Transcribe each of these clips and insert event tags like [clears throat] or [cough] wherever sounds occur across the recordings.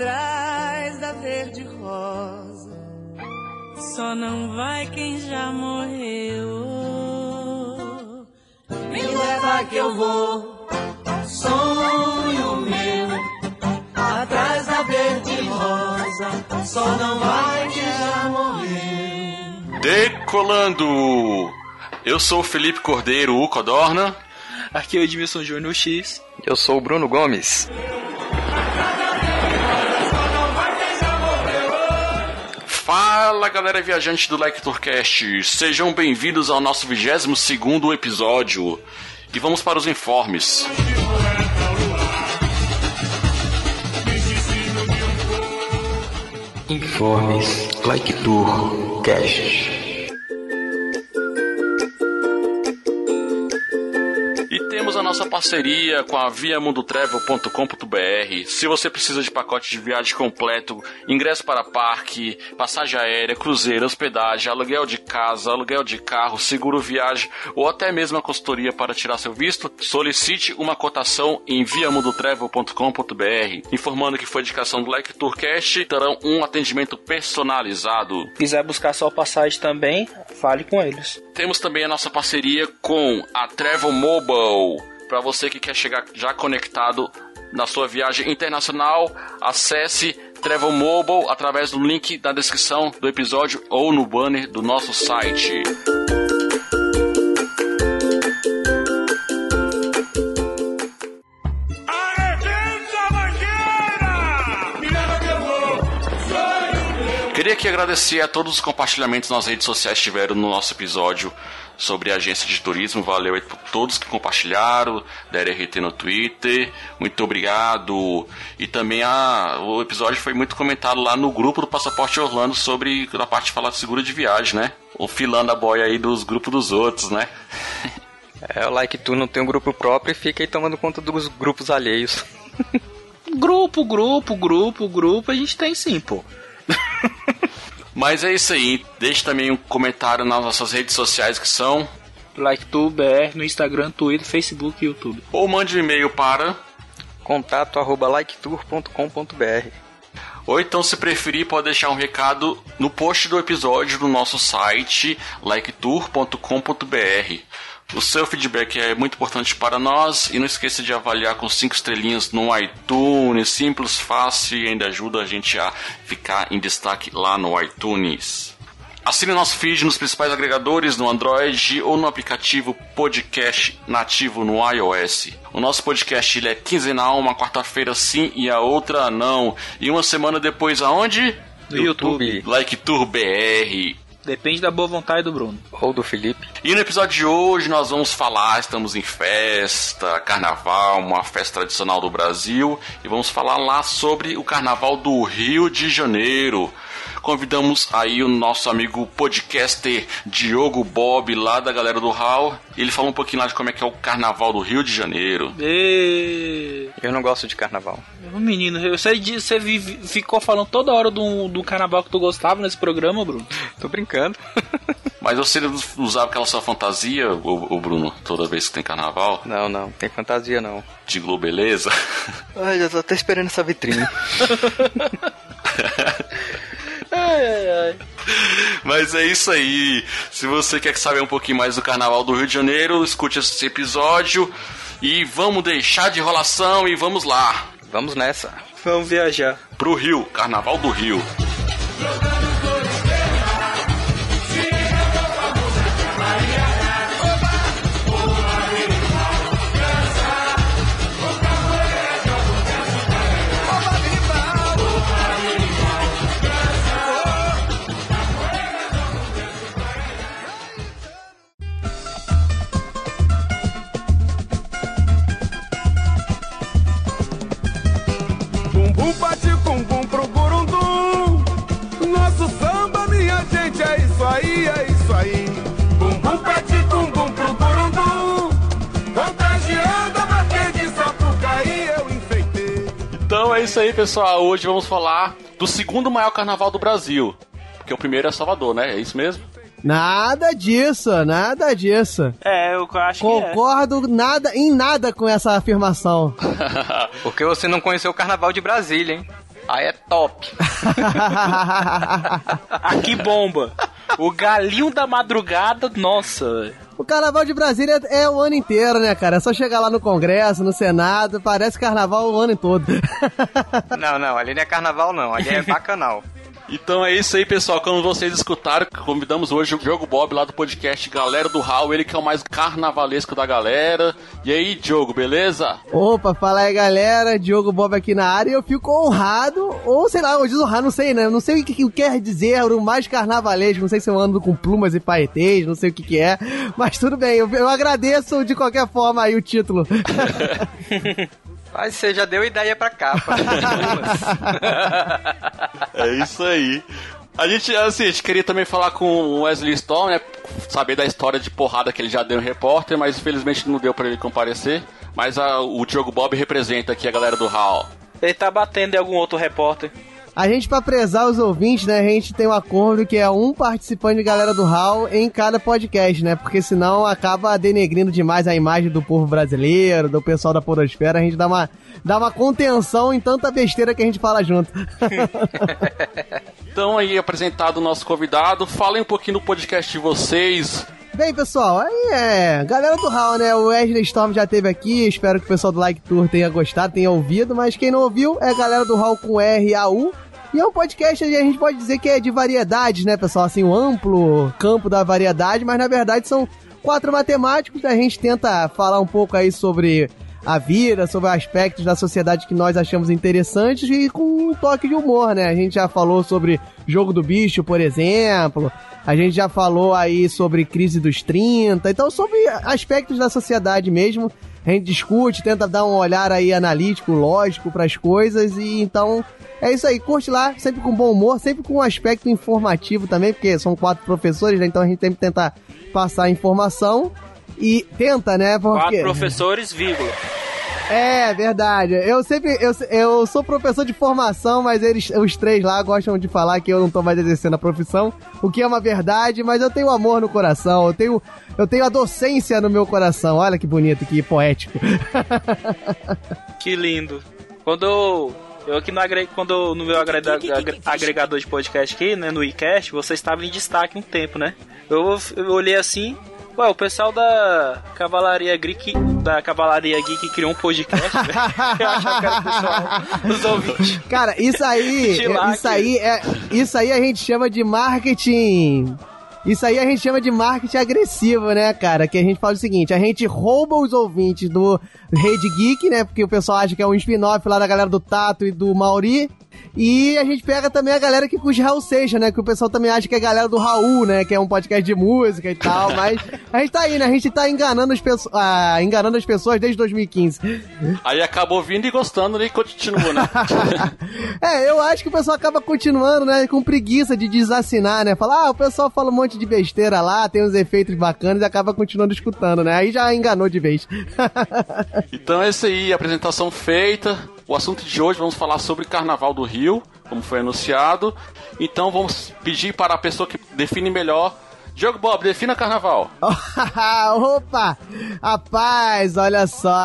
Atrás da verde rosa. Só não vai quem já morreu. Me leva que eu vou. Sonho meu atrás da verde rosa. Só não vai quem já morreu. Decolando! Eu sou o Felipe Cordeiro, o Codorna. Aqui é o Edmilson Júnior X. Eu sou o Bruno Gomes. Fala galera viajante do Like Tourcast, sejam bem-vindos ao nosso 22 segundo episódio. E vamos para os informes. Informes Like nossa parceria com a viamundotravel.com.br. Se você precisa de pacote de viagem completo, ingresso para parque, passagem aérea, cruzeiro, hospedagem, aluguel de casa, aluguel de carro, seguro viagem ou até mesmo a consultoria para tirar seu visto, solicite uma cotação em viamundotravel.com.br. Informando que foi indicação do Like Tourcast, terão um atendimento personalizado. Quiser buscar sua passagem também, fale com eles. Temos também a nossa parceria com a Travel Mobile. Para você que quer chegar já conectado na sua viagem internacional, acesse Travel Mobile através do link da descrição do episódio ou no banner do nosso site. Queria aqui agradecer a todos os compartilhamentos nas redes sociais que tiveram no nosso episódio sobre a agência de turismo. Valeu aí por todos que compartilharam, deram RT no Twitter. Muito obrigado. E também a, o episódio foi muito comentado lá no grupo do Passaporte Orlando sobre a parte de falar de seguro de viagem, né? O filando a boia aí dos grupos dos outros, né? [laughs] É, o Like Tu não tem um grupo próprio e fica aí tomando conta dos grupos alheios. [laughs] Grupo, grupo, grupo, grupo, a gente tem sim, pô. [laughs] Mas é isso aí. Deixe também um comentário nas nossas redes sociais que são. Like Tu BR no Instagram, Twitter, Facebook e YouTube. Ou mande um e-mail para. Contato arroba liketour.com.br Ou então, se preferir, pode deixar um recado no post do episódio do nosso site, liketour.com.br. O seu feedback é muito importante para nós e não esqueça de avaliar com 5 estrelinhas no iTunes, simples, fácil e ainda ajuda a gente a ficar em destaque lá no iTunes. Assine nosso feed nos principais agregadores no Android ou no aplicativo podcast nativo no iOS. O nosso podcast ele é quinzenal, uma quarta-feira sim e a outra não. E uma semana depois aonde? No YouTube. Like Tour BR. Depende da boa vontade do Bruno. Ou do Felipe. E no episódio de hoje nós vamos falar, estamos em festa, carnaval, uma festa tradicional do Brasil, e vamos falar lá sobre o carnaval do Rio de Janeiro. Convidamos aí o nosso amigo podcaster Diogo Bob, lá da galera do Hall. E ele falou um pouquinho lá de como é que é o carnaval do Rio de Janeiro. E... Eu não gosto de carnaval. Menino, eu sei você vive- ficou falando toda hora do, do carnaval que tu gostava nesse programa, Bruno. Tô brincando. [laughs] Mas você usava aquela sua fantasia, o, Bruno, toda vez que tem carnaval? Não, não, tem fantasia não. De globeleza? Ai, já tô até esperando essa vitrine. [laughs] Ai, ai, ai. Mas é isso aí. Se você quer saber um pouquinho mais do Carnaval do Rio de Janeiro, escute esse episódio. E vamos deixar de enrolação e vamos lá. Vamos nessa. Vamos viajar. Pro Rio, Carnaval do Rio. um paticumbum pro burundum. Nosso samba, minha gente, é isso aí, é isso aí. Bumbum paticumbum pro burundum. Contagiando a bater de sapucaí, eu enfeitei. Então é isso aí, pessoal. Hoje vamos falar do segundo maior carnaval do Brasil. Porque o primeiro é Salvador, né? É isso mesmo? Nada disso, nada disso. É, eu acho que Concordo nada, em nada com essa afirmação. [laughs] Porque você não conheceu o carnaval de Brasília, hein? Aí é top. [laughs] Aqui bomba. O galinho da madrugada, nossa, o carnaval de Brasília é o ano inteiro, né, cara? É só chegar lá no Congresso, no Senado, parece carnaval o ano todo. Não, não, ali não é carnaval não, ali é [laughs] bacanal. Então é isso aí, pessoal. Como vocês escutaram, convidamos hoje o Diogo Bob lá do podcast Galera do Hall, ele que é o mais carnavalesco da galera. E aí, Diogo, beleza? Opa, fala aí galera, Diogo Bob aqui na área e eu fico honrado, ou sei lá, ou desonrado, não sei, né? Não sei o que, que quer dizer o mais carnavalesco, não sei se eu ando com plumas e paetês, não sei o que que é, mas tudo bem, eu, eu agradeço de qualquer forma aí o título. [laughs] Mas você já deu ideia pra capa. É isso aí. A gente, assim, a gente queria também falar com o Wesley Storm, né? Saber da história de porrada que ele já deu em repórter, mas infelizmente não deu pra ele comparecer. Mas a- o Diogo Bob representa aqui a galera do Hall. Ele tá batendo em algum outro repórter. A gente, pra prezar os ouvintes, né, a gente tem um acordo que é um participante de galera do Hall em cada podcast, né? Porque senão acaba denegrindo demais a imagem do povo brasileiro, do pessoal da podosfera. A gente dá uma, dá uma contenção em tanta besteira que a gente fala junto. [laughs] Então aí, apresentado o nosso convidado, falem um pouquinho do podcast de vocês. Bem, pessoal, aí é. Galera do Hall, né? O Wesley Storm já teve aqui. Espero que o pessoal do Like Tour tenha gostado, tenha ouvido. Mas quem não ouviu é a galera do Hall com R A U. E é um podcast a gente pode dizer que é de variedades, né, pessoal? Assim, um amplo campo da variedade, mas na verdade são quatro matemáticos. A gente tenta falar um pouco aí sobre a vida, sobre aspectos da sociedade que nós achamos interessantes e com um toque de humor, né? A gente já falou sobre Jogo do Bicho, por exemplo. A gente já falou aí sobre crise dos 30. Então, sobre aspectos da sociedade mesmo. A gente discute, tenta dar um olhar aí analítico, lógico para as coisas e então é isso aí, curte lá, sempre com bom humor, sempre com um aspecto informativo também, porque são quatro professores, né? Então a gente tem que tentar passar informação e tenta, né? Porque Quatro professores, vírgula. é verdade. Eu sempre eu, eu sou professor de formação, mas eles os três lá gostam de falar que eu não tô mais exercendo a profissão, o que é uma verdade, mas eu tenho amor no coração, eu tenho eu tenho a docência no meu coração. Olha que bonito, que poético. [laughs] Que lindo. Quando eu, eu aqui no, agre, quando eu- no meu agrega- agre- agregador de podcast aqui, né, no iCast, você estava em destaque um tempo, né? Eu, eu olhei assim, ué, o pessoal da Cavalaria Geek, da Cavalaria Geek criou um podcast, velho. [laughs] Eu achava que era o pessoal dos ouvintes. Cara, isso aí, isso aí é, isso aí a gente chama de marketing. Isso aí a gente chama de marketing agressivo, né, cara? Que a gente fala o seguinte: a gente rouba os ouvintes do Rede Geek, né? Porque o pessoal acha que é um spin-off lá da galera do Tato e do Mauri. E a gente pega também a galera que curte Raul Seixas, né? Que o pessoal também acha que é a galera do Raul, né? Que é um podcast de música e tal. [laughs] Mas a gente tá aí, né? A gente tá enganando as, pesso ah, enganando as pessoas desde 2015. Aí acaba ouvindo e gostando né, e continua, né? [laughs] É, eu acho que o pessoal acaba continuando, né, com preguiça de desassinar, né? Falar, ah, o pessoal fala um monte de besteira lá, tem uns efeitos bacanas e acaba continuando escutando, né? Aí já enganou de vez. [laughs] Então é isso aí, apresentação feita. O assunto de hoje vamos falar sobre Carnaval do Rio, como foi anunciado. Então vamos pedir para a pessoa que define melhor. Diogo Bob, defina Carnaval. [laughs] Opa! Rapaz, olha só.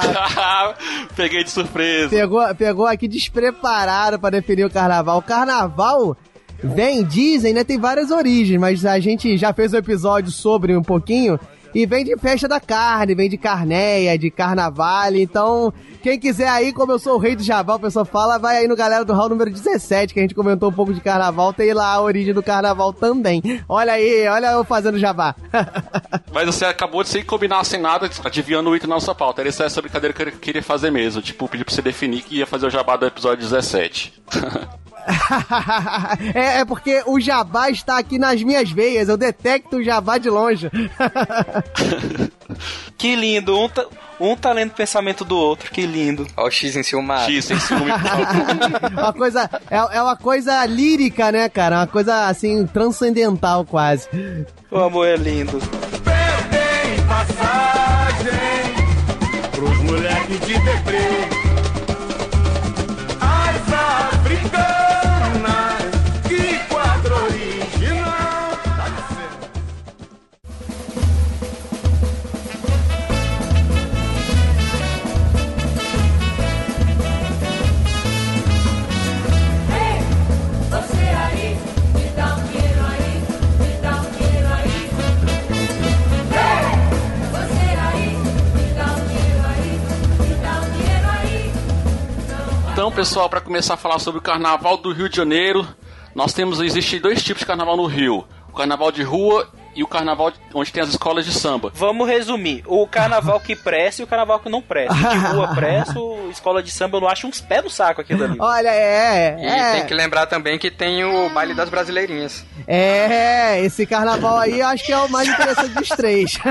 [laughs] Peguei de surpresa. Pegou, pegou aqui despreparado pra definir o carnaval. O carnaval vem, dizem, né? Tem várias origens, mas a gente já fez um episódio sobre um pouquinho. E vem de festa da carne, vem de carneia, de carnaval. Então, quem quiser aí, como eu sou o rei do Jabá, o pessoal fala, vai aí no Galera do Hall número 17, que a gente comentou um pouco de carnaval. Tem lá a origem do carnaval também. Olha aí, olha eu fazendo jabá. [laughs] Mas você acabou de sem combinar sem nada, adivinhando o item na nossa pauta. Era essa brincadeira que eu queria fazer mesmo. Tipo, pedir pra você definir que ia fazer o jabá do episódio 17. [laughs] [laughs] é, é porque o jabá está aqui nas minhas veias. Eu detecto o jabá de longe. [laughs] Que lindo. Um tá, um tá lendo o pensamento do outro. Que lindo. Ó o X em ciúme. X, ciúme, favor. [laughs] uma coisa, é, é uma coisa lírica, né, cara? Uma coisa, assim, transcendental quase. O amor é lindo. Perdem passagem pros moleques de deprê. Então, pessoal, para começar a falar sobre o Carnaval do Rio de Janeiro, nós temos existem dois tipos de carnaval no Rio: o Carnaval de rua e o Carnaval de- onde tem as escolas de samba. Vamos resumir. O carnaval que presta e o carnaval que não presta. De rua [laughs] presta, o escola de samba eu não acho uns pés no saco aqui dali. Olha, é, E é. tem que lembrar também que tem o baile das brasileirinhas. É, esse carnaval aí eu acho que é o mais interessante dos três. [laughs]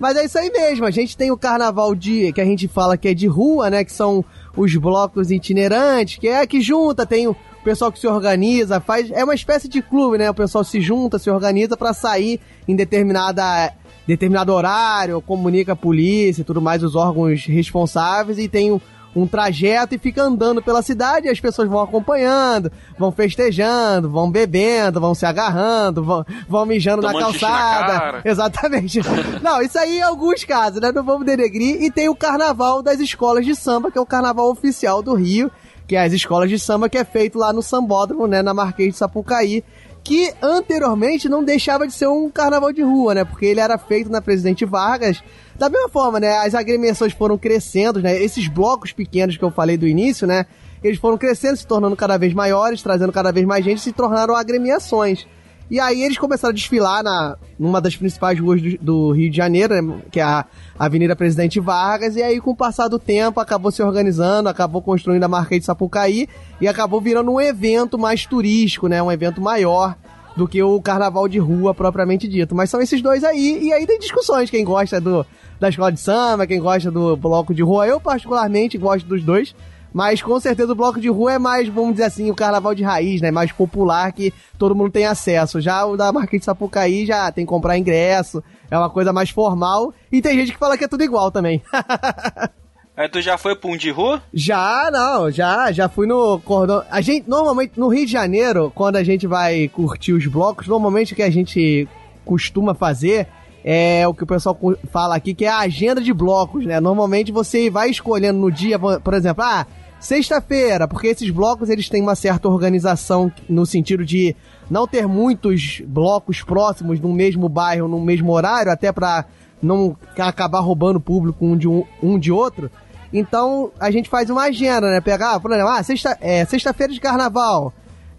Mas é isso aí mesmo, a gente tem o carnaval de que a gente fala que é de rua, né, que são os blocos itinerantes, que é que junta, tem o pessoal que se organiza, faz, é uma espécie de clube, né? O pessoal se junta, se organiza pra sair em determinada determinado horário, comunica a polícia e tudo mais, os órgãos responsáveis e tem um, um trajeto e fica andando pela cidade e as pessoas vão acompanhando, vão festejando, vão bebendo, vão se agarrando, vão, vão mijando na Tomando na calçada. cara. [laughs] Exatamente. Não, isso aí em alguns casos, né? Não vamos denegrir. E tem o carnaval das escolas de samba, que é o carnaval oficial do Rio, que é as escolas de samba que é feito lá no Sambódromo, né? Na Marquês de Sapucaí. Que anteriormente não deixava de ser um carnaval de rua, né? Porque ele era feito na Presidente Vargas. Da mesma forma, né? As agremiações foram crescendo, né? Esses blocos pequenos que eu falei do início, né? Eles foram crescendo, se tornando cada vez maiores, trazendo cada vez mais gente, se tornaram agremiações. E aí eles começaram a desfilar na, numa das principais ruas do, do Rio de Janeiro, né, que é a Avenida Presidente Vargas, e aí com o passar do tempo acabou se organizando, acabou construindo a Marquês de Sapucaí e acabou virando um evento mais turístico, né, um evento maior do que o carnaval de rua propriamente dito. Mas são esses dois aí, e aí tem discussões, quem gosta do, da escola de samba, quem gosta do bloco de rua. Eu particularmente gosto dos dois, mas com certeza o bloco de rua é mais, vamos dizer assim, o carnaval de raiz, né? Mais popular que todo mundo tem acesso. Já o da Marquês de Sapucaí já tem que comprar ingresso, é uma coisa mais formal. E tem gente que fala que é tudo igual também. [laughs] Aí tu já foi pra um de rua? já, não, já, já fui no cordão. A gente, normalmente, no Rio de Janeiro, quando a gente vai curtir os blocos, normalmente o que a gente costuma fazer é o que o pessoal fala aqui, que é a agenda de blocos, né? Normalmente você vai escolhendo no dia, por exemplo, ah, sexta-feira, porque esses blocos eles têm uma certa organização no sentido de não ter muitos blocos próximos no mesmo bairro, no mesmo horário, até pra não acabar roubando o público um de, um, um de outro. Então a gente faz uma agenda, né? Pegar, por exemplo, ah, sexta, é, sexta-feira de carnaval.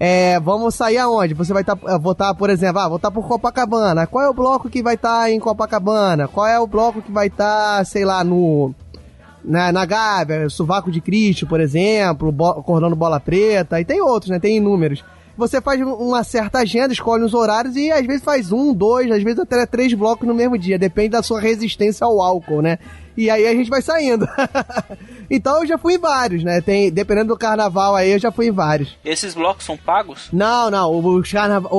É, vamos sair aonde? Você vai tá, eh, votar, por exemplo, ah, votar por Copacabana. Qual é o bloco que vai estar em Copacabana? Qual é o bloco que vai estar, sei lá, no. Na, na Gávea, Sovaco de Cristo, por exemplo, bo, Cordão Bola Preta, e tem outros, né? Tem inúmeros. Você faz um- uma certa agenda, escolhe os horários e às vezes faz um, dois, às vezes até três blocos no mesmo dia. Depende da sua resistência ao álcool, né? E aí a gente vai saindo. [laughs] então eu já fui em vários, né? Tem, dependendo do carnaval aí, eu já fui em vários. Esses blocos são pagos? Não, não, o, o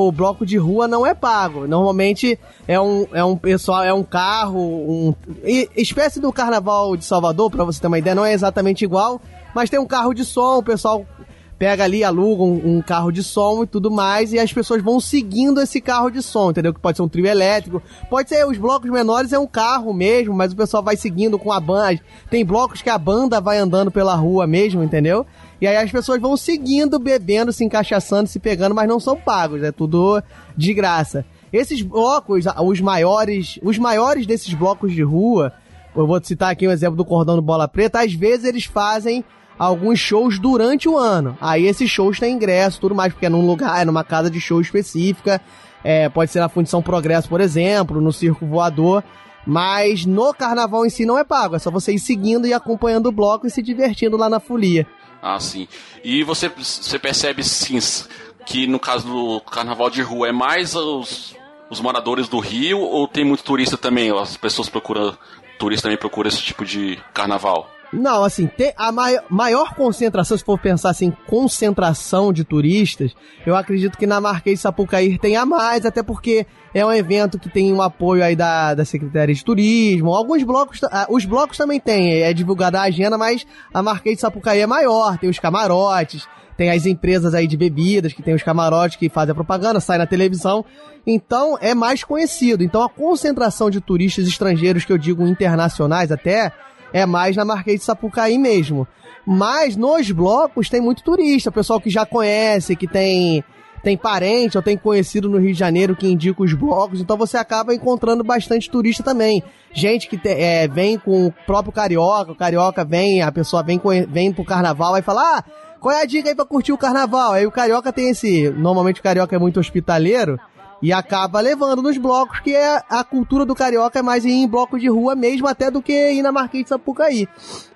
o bloco de rua não é pago. Normalmente é um, é um pessoal, é um carro, um. e- espécie do carnaval de Salvador, pra você ter uma ideia, não é exatamente igual, mas tem um carro de som, o pessoal pega ali, aluga um, um carro de som e tudo mais, e as pessoas vão seguindo esse carro de som, entendeu? Que pode ser um trio elétrico, pode ser os blocos menores, é um carro mesmo, mas o pessoal vai seguindo com a banda. Tem blocos que a banda vai andando pela rua mesmo, entendeu? E aí as pessoas vão seguindo, bebendo, se encaixaçando, se pegando, mas não são pagos, é tudo de graça. Esses blocos, os maiores, os maiores desses blocos de rua, eu vou citar aqui um exemplo do Cordão do Bola Preta, às vezes eles fazem alguns shows durante o ano. Aí esses shows têm ingresso, tudo mais, porque é num lugar, é numa casa de show específica. É, pode ser na Fundição Progresso, por exemplo, no Circo Voador. Mas no carnaval em si não é pago, é só você ir seguindo e acompanhando o bloco e se divertindo lá na folia. Ah, sim. E você, você percebe, sim, que no caso do carnaval de rua é mais os, os moradores do Rio ou tem muito turista também? As pessoas procuram, turistas também procuram esse tipo de carnaval? Não, assim, a maior, maior concentração, se for pensar assim, concentração de turistas, eu acredito que na Marquês de Sapucaí tenha mais, até porque é um evento que tem um apoio aí da, da Secretaria de Turismo. Alguns blocos, ah, os blocos também tem, é divulgada a agenda, mas a Marquês de Sapucaí é maior, tem os camarotes, tem as empresas aí de bebidas que tem os camarotes que fazem a propaganda, sai na televisão. Então é mais conhecido. Então a concentração de turistas estrangeiros, que eu digo internacionais até, é mais na Marquês de Sapucaí mesmo. Mas nos blocos tem muito turista, pessoal que já conhece, que tem tem parente ou tem conhecido no Rio de Janeiro que indica os blocos, então você acaba encontrando bastante turista também. Gente que te, é, vem com o próprio carioca, o carioca vem, a pessoa vem, vem pro carnaval e fala: Ah, qual é a dica aí pra curtir o carnaval? Aí o carioca tem esse. Normalmente o carioca é muito hospitaleiro e acaba levando nos blocos, que é a cultura do carioca é mais ir em bloco de rua mesmo, até do que ir na Marquês de Sapucaí.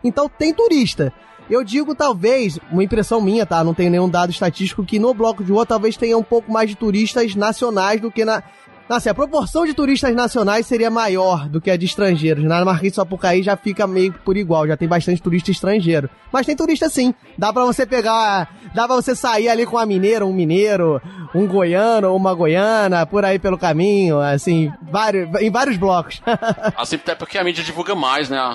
Então tem turista. Eu digo, talvez, uma impressão minha, tá? Não tenho nenhum dado estatístico, que no bloco de rua talvez tenha um pouco mais de turistas nacionais do que na. Assim, a proporção de turistas nacionais seria maior do que a de estrangeiros. Na Marquês de Sapucaí já fica meio por igual, já tem bastante turista estrangeiro. Mas tem turista sim. Dá pra você pegar. Dá pra você sair ali com uma mineira, um mineiro, um goiano ou uma goiana, por aí pelo caminho, assim, vários, em vários blocos. [laughs] assim, até porque a mídia divulga mais, né? A,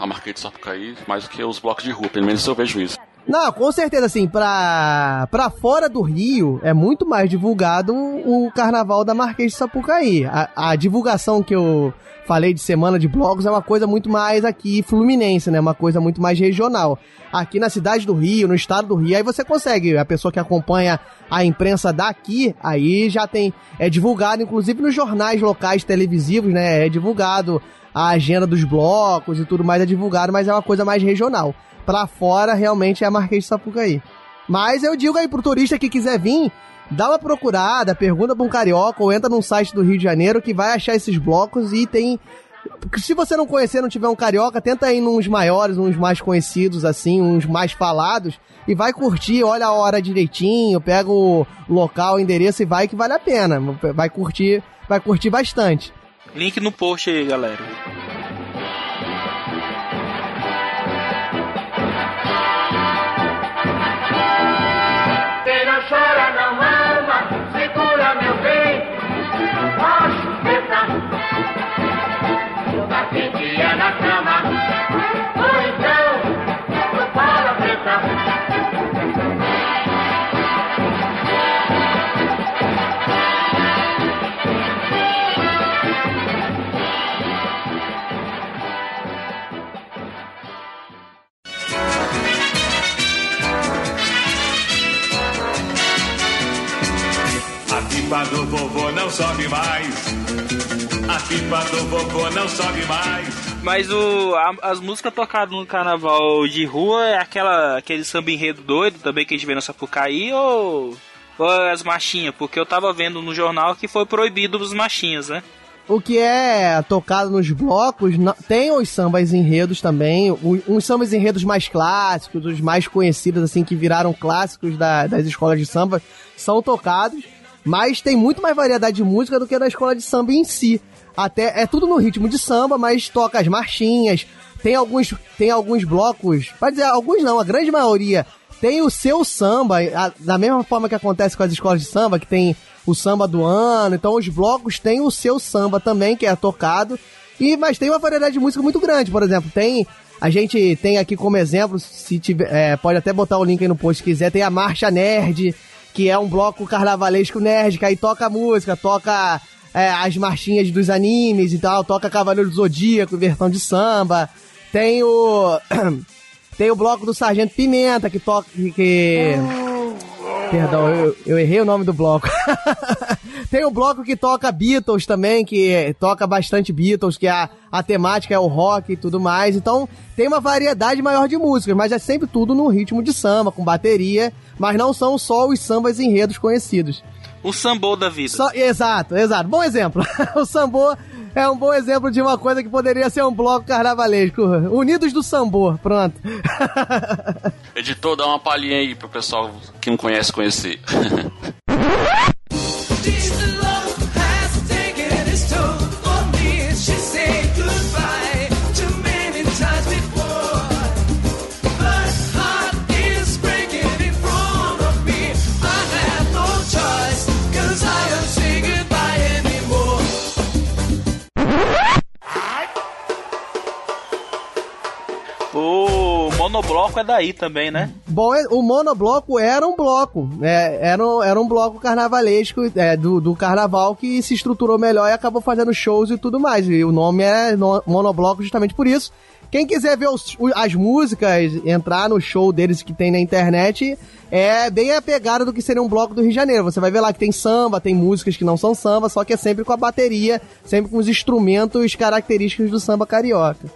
a Marquês de Sapucaí, mais do que os blocos de rua. Pelo menos eu vejo isso. Não, com certeza, assim, pra, pra fora do Rio é muito mais divulgado o carnaval da Marquês de Sapucaí. A, a divulgação que eu falei de semana de blogos é uma coisa muito mais aqui fluminense, né? Uma coisa muito mais regional. Aqui na cidade do Rio, no estado do Rio, aí você consegue, a pessoa que acompanha a imprensa daqui, aí já tem, é divulgado, inclusive nos jornais locais televisivos, né? É divulgado a agenda dos blocos e tudo mais é divulgado, mas é uma coisa mais regional pra fora realmente é a Marquês de Sapucaí. Mas eu digo aí pro turista que quiser vir, dá uma procurada, pergunta pra um carioca ou entra num site do Rio de Janeiro que vai achar esses blocos e tem. Se você não conhecer, não tiver um carioca, tenta ir nos maiores, uns mais conhecidos, assim, uns mais falados, e vai curtir, olha a hora direitinho, pega o local, o endereço e vai que vale a pena. Vai curtir, vai curtir bastante. Link no post aí, galera. Sobe mais. A pipa do vovô não sobe mais. Mas o, a, as músicas tocadas no carnaval de rua é aquela, aquele samba enredo doido também que a gente vê na Sapucaí ou, ou as machinhas? Porque eu tava vendo no jornal que foi proibido os machinhas, né? O que é tocado nos blocos, tem os sambas enredos também, uns sambas enredos mais clássicos, os mais conhecidos, assim, que viraram clássicos da, das escolas de samba, são tocados. Mas tem muito mais variedade de música do que na escola de samba em si. Até é tudo no ritmo de samba, mas toca as marchinhas. Tem alguns, tem alguns blocos, pode dizer, alguns não, a grande maioria tem o seu samba, a, da mesma forma que acontece com as escolas de samba, que tem o samba do ano. Então os blocos têm o seu samba também, que é tocado. E, mas tem uma variedade de música muito grande, por exemplo, tem. A gente tem aqui como exemplo, se tiver, é, pode até botar o link aí no post se quiser, tem a Marcha Nerd, que é um bloco carnavalesco nerd, que aí toca música, toca é, as marchinhas dos animes e tal, toca Cavaleiro do Zodíaco, versão de samba. Tem o. [clears throat] Tem o bloco do Sargento Pimenta, que toca. Que... Perdão, eu, eu, errei o nome do bloco. [laughs] Tem o bloco que toca Beatles também, que toca bastante Beatles, que a, a temática é o rock e tudo mais. Então, tem uma variedade maior de músicas, mas é sempre tudo no ritmo de samba, com bateria mas não são só os sambas enredos conhecidos. O sambô da vida. Só, exato, exato. Bom exemplo. [laughs] o sambô é um bom exemplo de uma coisa que poderia ser um bloco carnavalesco. Unidos do Sambô, pronto. [laughs] Editor, dá uma palhinha aí pro pessoal que não conhece conhecer. [laughs] Jesus. Monobloco é daí também, né? Bom, é- o monobloco era um bloco, é, era, um, era um bloco carnavalesco é, do, do carnaval que se estruturou melhor e acabou fazendo shows e tudo mais. E o nome é no- monobloco justamente por isso. Quem quiser ver os- as músicas, entrar no show deles que tem na internet, é bem a pegada do que seria um bloco do Rio de Janeiro. Você vai ver lá que tem samba, tem músicas que não são samba, só que é sempre com a bateria, sempre com os instrumentos característicos do samba carioca.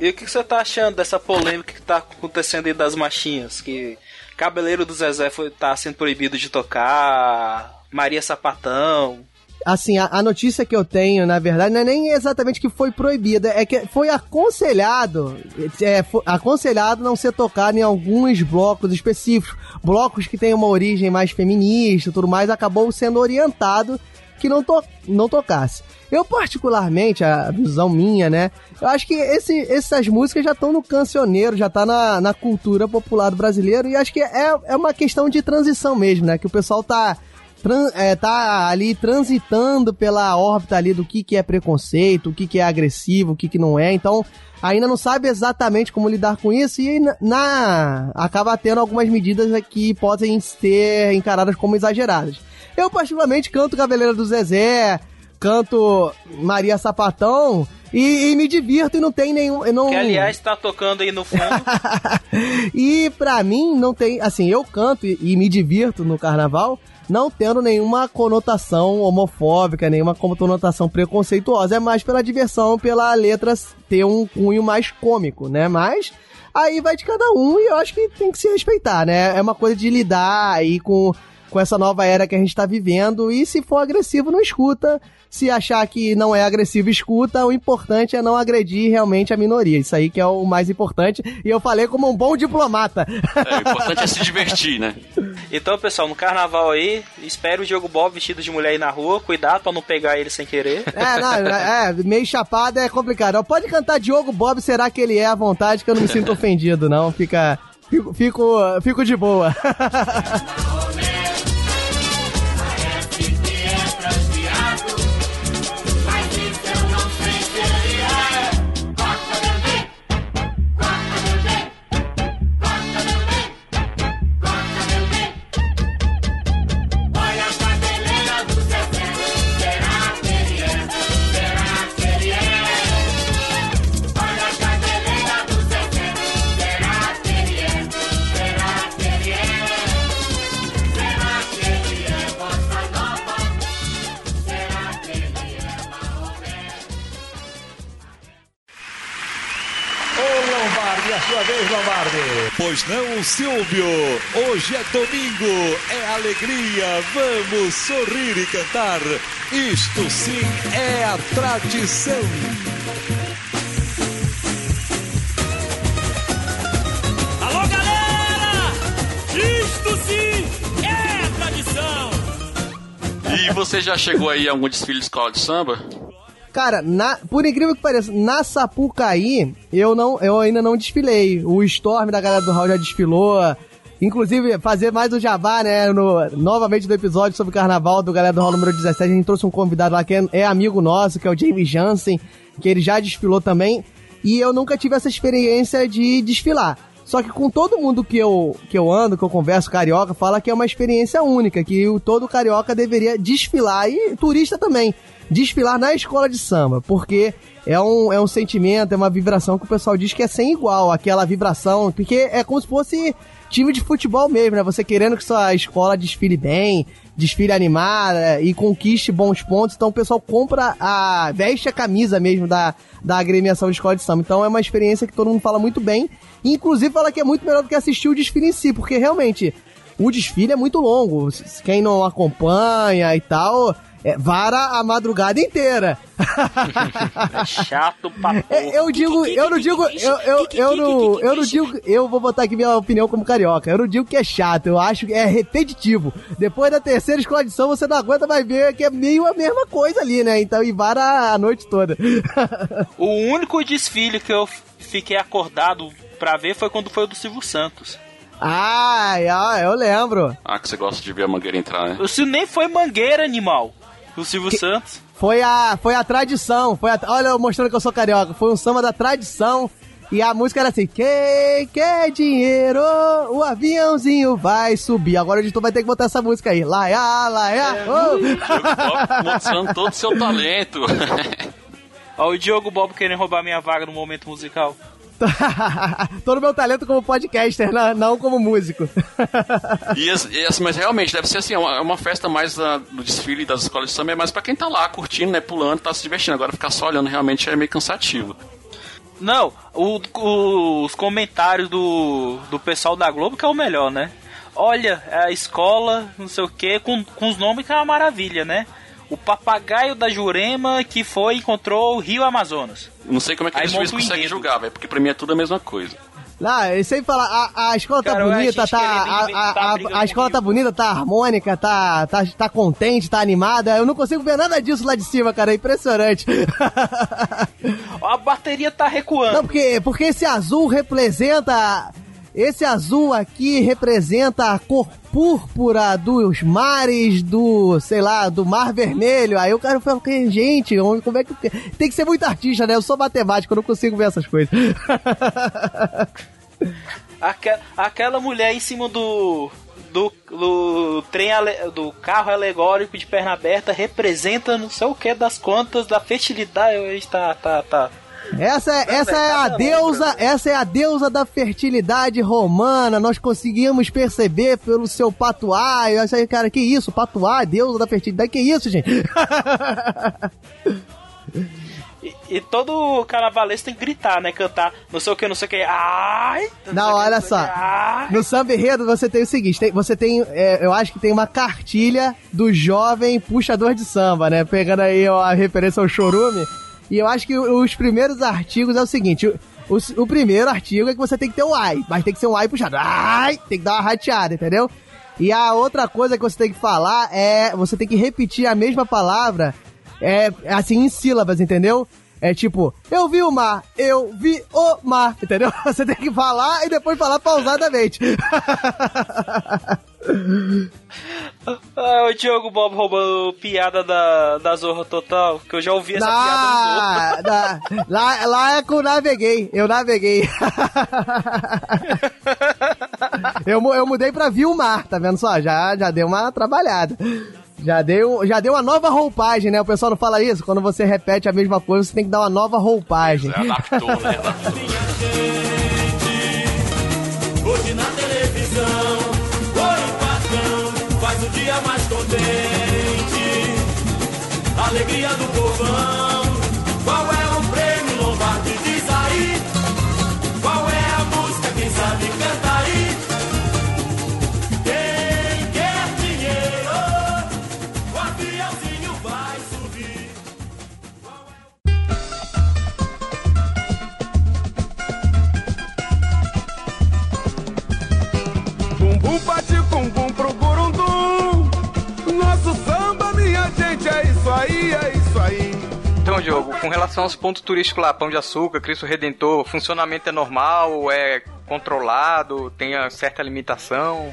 E o que você tá achando dessa polêmica que tá acontecendo aí das machinhas? Que Cabeleiro do Zezé foi, tá sendo proibido de tocar, Maria Sapatão. assim, a, a notícia que eu tenho, na verdade, não é nem exatamente que foi proibida, é que foi aconselhado, é, fo- aconselhado não ser tocado em alguns blocos específicos, blocos que têm uma origem mais feminista tudo mais, acabou sendo orientado que não, to não tocasse. Eu, particularmente, a visão minha, né? Eu acho que esse, essas músicas já estão no cancioneiro, já tá na, na cultura popular do brasileiro, e acho que é, é uma questão de transição mesmo, né? Que o pessoal tá tran- é, tá ali transitando pela órbita ali do que, que é preconceito, o que, que é agressivo, o que, que não é. Então, ainda não sabe exatamente como lidar com isso e na, acaba tendo algumas medidas que podem ser encaradas como exageradas. Eu, particularmente, canto Cavaleira do Zezé, canto Maria Sapatão e, e me divirto e não tem nenhum. Não... Que aliás tá tocando aí no fundo. [laughs] e pra mim não tem, assim, eu canto e, e me divirto no carnaval, não tendo nenhuma conotação homofóbica, nenhuma conotação preconceituosa, é mais pela diversão, pela letra ter um cunho mais cômico, né? Mas aí vai de cada um e eu acho que tem que se respeitar, né? É uma coisa de lidar aí com com essa nova era que a gente tá vivendo e se for agressivo não escuta, se achar que não é agressivo escuta, o importante é não agredir realmente a minoria, isso aí que é o mais importante e eu falei como um bom diplomata. É, o importante é se divertir, né? [laughs] Então, pessoal, no carnaval aí, espere o Diogo Bob vestido de mulher aí na rua. Cuidado pra não pegar ele sem querer. É, não, é, meio chapado é complicado. Pode cantar Diogo Bob, será que ele é à vontade, que eu não me sinto [laughs] ofendido, não. Fica. Fico, fico, fico de boa. [laughs] A vez, Lombardi. Pois não, Silvio? Hoje é domingo, é alegria, vamos sorrir e cantar. Isto sim é a tradição. Alô, galera! Isto sim é tradição! E você já chegou aí a algum desfile de escola de samba? Cara, na, por incrível que pareça, na Sapucaí, eu, não, eu ainda não desfilei. O Storm da galera do Hall já desfilou. Inclusive, fazer mais o jabá, né? No, novamente do episódio sobre o carnaval do galera do Hall número 17, a gente trouxe um convidado lá que é, é amigo nosso, que é o James Jansen, que ele já desfilou também. E eu nunca tive essa experiência de desfilar. Só que com todo mundo que eu, que eu ando, que eu converso carioca, fala que é uma experiência única, que o, todo carioca deveria desfilar, e turista também, desfilar na escola de samba, porque é um, é um sentimento, é uma vibração que o pessoal diz que é sem igual, aquela vibração, porque é como se fosse time de futebol mesmo, né? Você querendo que sua escola desfile bem, desfile animada e conquiste bons pontos, então o pessoal compra a. veste a camisa mesmo da, da agremiação de escola de samba. Então é uma experiência que todo mundo fala muito bem. E, inclusive fala que é muito melhor do que assistir o desfile em si, porque realmente o desfile é muito longo. Quem não acompanha e tal, é, vara a madrugada inteira. É chato pra. [laughs] É, eu digo, eu não digo, eu, eu, eu não, eu não digo, eu vou botar aqui minha opinião como carioca. Eu não digo que é chato, eu acho que é repetitivo. Depois da terceira escola de som, você não aguenta mais ver que é meio a mesma coisa ali, né? Então, e vara a noite toda. O único desfile que eu fiquei acordado pra ver foi quando foi o do Silvio Santos. ah, é, eu lembro. Ah, que você gosta de ver a mangueira entrar, né? O Silvio nem foi mangueira, animal. O Silvio Santos. Foi a, foi a tradição. Foi a, olha, eu mostrando que eu sou carioca. Foi um samba da tradição E a música era assim: Quem quer dinheiro? O aviãozinho vai subir. Agora o editor vai ter que botar essa música aí. Laia, laia. oh. Mostrando todo o seu talento. [laughs] Ó, o Diogo Bob querendo roubar minha vaga no momento musical. Todo [laughs] o meu talento como podcaster, não, como músico. E assim, mas realmente deve ser assim, é uma, é uma festa mais da- do desfile das escolas de samba, é mais pra quem tá lá curtindo, né, pulando, tá se divertindo. Agora ficar só olhando realmente é meio cansativo. Não, o- o- os comentários do, do pessoal da Globo que é o melhor, né? Olha, a escola, não sei o que, com, com os nomes que é uma maravilha, né? O papagaio da Jurema que foi e encontrou o Rio Amazonas. Não sei como é que Aí eles o conseguem julgar, velho, porque pra mim é tudo a mesma coisa. Não, ele sempre fala, a, a escola tá Cara, a bonita, tá. A, a, a- a escola tá bonita, tá harmônica, tá, tá, tá contente, tá animada. Eu não consigo ver nada disso lá de cima, cara. É impressionante. [laughs] A bateria tá recuando. Não, porque, porque esse azul representa. Esse azul aqui representa a cor púrpura dos mares do, sei lá, do Mar Vermelho. Aí o cara fala, "Que, gente, como é que. Tem que ser muito artista, né? Eu sou matemático, eu não consigo ver essas coisas. [laughs] Aque- aquela mulher em cima do. Do, do trem do carro alegórico de perna aberta representa não sei o que das contas da fertilidade. Tá, tá, tá. Essa é, essa é a deusa, essa é a deusa da fertilidade romana. Nós conseguimos perceber pelo seu patuá. Eu achei, cara, que isso? Patuá, deusa da fertilidade, que isso, gente? [laughs] E, e todo carnavalesco tem que gritar, né? Cantar não sei o que, não sei o que. Ai! Não, olha só. No samba enredo você tem o seguinte, tem- você tem, é, eu acho que tem uma cartilha do jovem puxador de samba, né? Pegando aí ó, a referência ao chorume. E eu acho que os primeiros artigos é o seguinte, o, o- primeiro artigo é que você tem que ter o ai, mas tem que ser um ai puxado. Ai! Tem que dar uma rateada, entendeu? E a outra coisa que você tem que falar é, você tem que repetir a mesma palavra, é, assim, em sílabas, entendeu? É tipo, eu vi o mar, eu vi o mar, entendeu? [laughs] Você tem que falar e depois falar pausadamente. [laughs] Ah, o Diogo Bob roubando piada da, da Zorra Total, que eu já ouvi essa piada no Zorra. Na, na, lá, lá é que eu naveguei, eu naveguei. [laughs] eu, eu mudei pra Vilmar, tá vendo só? Já, já deu uma trabalhada. Já deu, já deu uma nova roupagem, né? O pessoal não fala isso? Quando você repete a mesma coisa, você tem que dar uma nova roupagem. Adaptou, né? Adaptou. [laughs] Hoje na televisão, contente. Alegria do povão, Diogo, com relação aos pontos turísticos lá, Pão de Açúcar, Cristo Redentor, funcionamento é normal, é controlado, tem certa limitação?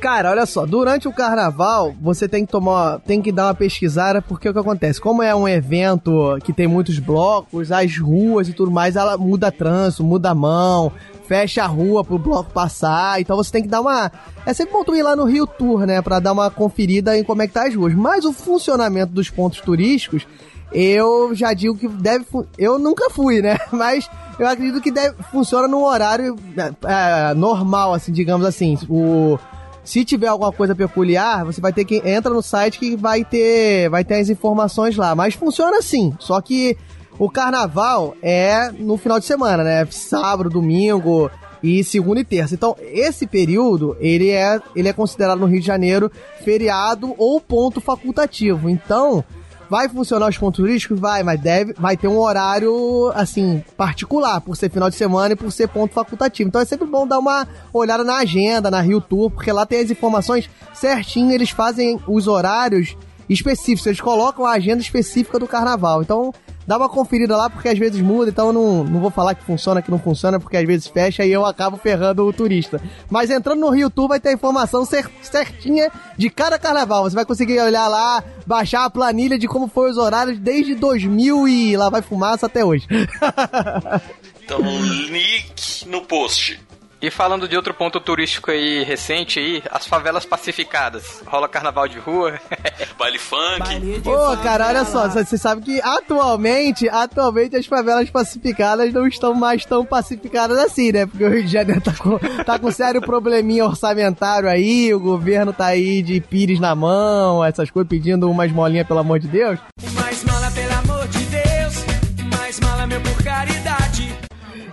Cara, olha só, durante o carnaval, você tem que tomar, tem que dar uma pesquisada, porque o que acontece? Como é um evento que tem muitos blocos, as ruas e tudo mais, ela muda trânsito, muda a mão, fecha a rua pro bloco passar, então você tem que dar uma... É sempre bom tu ir lá no Rio Tour, né, pra dar uma conferida em como é que tá as ruas. Mas o funcionamento dos pontos turísticos, eu já digo que deve... Eu nunca fui, né, [laughs] mas eu acredito que deve, funciona num horário é, é, normal, assim, digamos assim, o... Se tiver alguma coisa peculiar, você vai ter que entra no site que vai ter vai ter as informações lá. Mas funciona assim. Só que o carnaval é no final de semana, né? Sábado, domingo e segunda e terça. Então, esse período, ele é ele é considerado no Rio de Janeiro feriado ou ponto facultativo. Então, Vai funcionar os pontos turísticos? Vai, mas deve, vai ter um horário, assim, particular, por ser final de semana e por ser ponto facultativo. Então é sempre bom dar uma olhada na agenda, na Rio Tour, porque lá tem as informações certinho, eles fazem os horários específicos, eles colocam a agenda específica do carnaval. Então, dá uma conferida lá, porque às vezes muda, então eu não, não vou falar que funciona, que não funciona, porque às vezes fecha e eu acabo ferrando o turista. Mas entrando no Rio Tour vai ter a informação cer- certinha de cada carnaval. Você vai conseguir olhar lá, baixar a planilha de como foi os horários desde 2000 e lá vai fumaça até hoje. [laughs] Então, link no post. E falando de outro ponto turístico aí recente aí, as favelas pacificadas. Rola carnaval de rua. [laughs] Baile funk. Pô, cara, olha só, você sabe que atualmente, atualmente as favelas pacificadas não estão mais tão pacificadas assim, né? Porque o Rio de Janeiro tá com, tá com sério probleminha orçamentário aí, o governo tá aí de pires na mão, essas coisas, pedindo umas molinhas, pelo amor de Deus. Mais mala, pelo amor de Deus. Mais mala, meu, por caridade.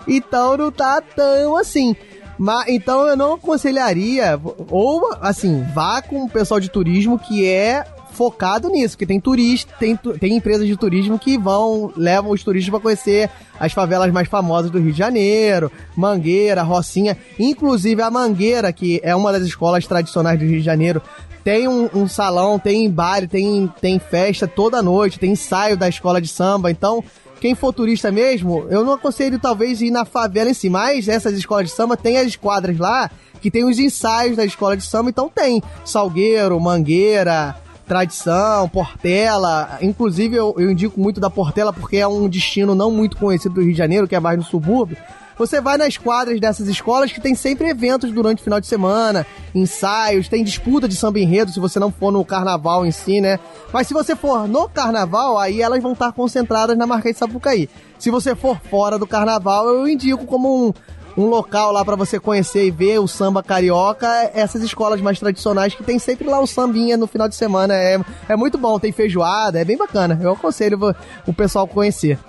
Então não tá tão assim. Mas, então eu não aconselharia, ou assim, vá com o pessoal de turismo que é focado nisso, que tem turista, tem, tem empresas de turismo que vão, levam os turistas para conhecer as favelas mais famosas do Rio de Janeiro, Mangueira, Rocinha, inclusive a Mangueira, que é uma das escolas tradicionais do Rio de Janeiro, tem um, um salão, tem baile, tem, tem festa toda noite, tem ensaio da escola de samba, então quem for turista mesmo, eu não aconselho talvez ir na favela em si, mas essas escolas de samba tem as quadras lá que tem os ensaios da escola de samba, então tem Salgueiro, Mangueira, Tradição, Portela. Inclusive eu, eu indico muito da Portela porque é um destino não muito conhecido do Rio de Janeiro, que é mais no subúrbio. Você vai nas quadras dessas escolas que tem sempre eventos durante o final de semana, ensaios, tem disputa de samba enredo se você não for no carnaval em si, né? Mas se você for no carnaval, aí elas vão estar concentradas na Marquês de Sapucaí. Se você for fora do carnaval, eu indico como um, um local lá pra você conhecer e ver o samba carioca, essas escolas mais tradicionais que tem sempre lá o sambinha no final de semana. É, é muito bom, tem feijoada, é bem bacana. Eu aconselho o pessoal conhecer.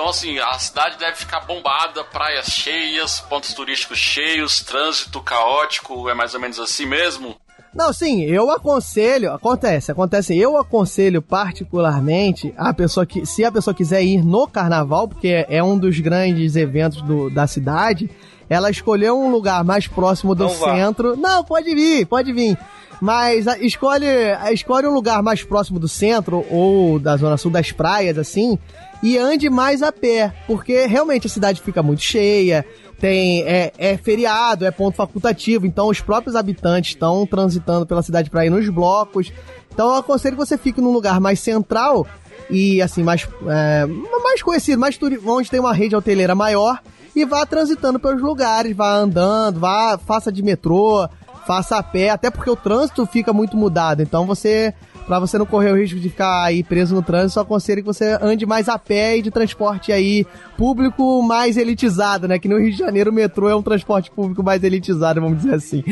Então, assim, a cidade deve ficar bombada, praias cheias, pontos turísticos cheios, trânsito caótico, é mais ou menos assim mesmo? Não, sim, eu aconselho, acontece, acontece, eu aconselho particularmente a pessoa que, se a pessoa quiser ir no carnaval, porque é um dos grandes eventos do- da cidade, ela escolheu um lugar mais próximo do Não vá. centro. Não, pode vir, pode vir. Mas a- escolhe, a- escolhe um lugar mais próximo do centro ou da zona sul das praias, assim, e ande mais a pé, porque realmente a cidade fica muito cheia, tem é, é feriado, é ponto facultativo, então os próprios habitantes estão transitando pela cidade para ir nos blocos. Então eu aconselho que você fique num lugar mais central e assim mais é, mais conhecido, mais onde tem uma rede hoteleira maior e vá transitando pelos lugares, vá andando, vá faça de metrô, faça a pé, até porque o trânsito fica muito mudado. Então você Pra você não correr o risco de ficar aí preso no trânsito, só aconselho que você ande mais a pé e de transporte aí público mais elitizado, né? Que no Rio de Janeiro o metrô é um transporte público mais elitizado, vamos dizer assim.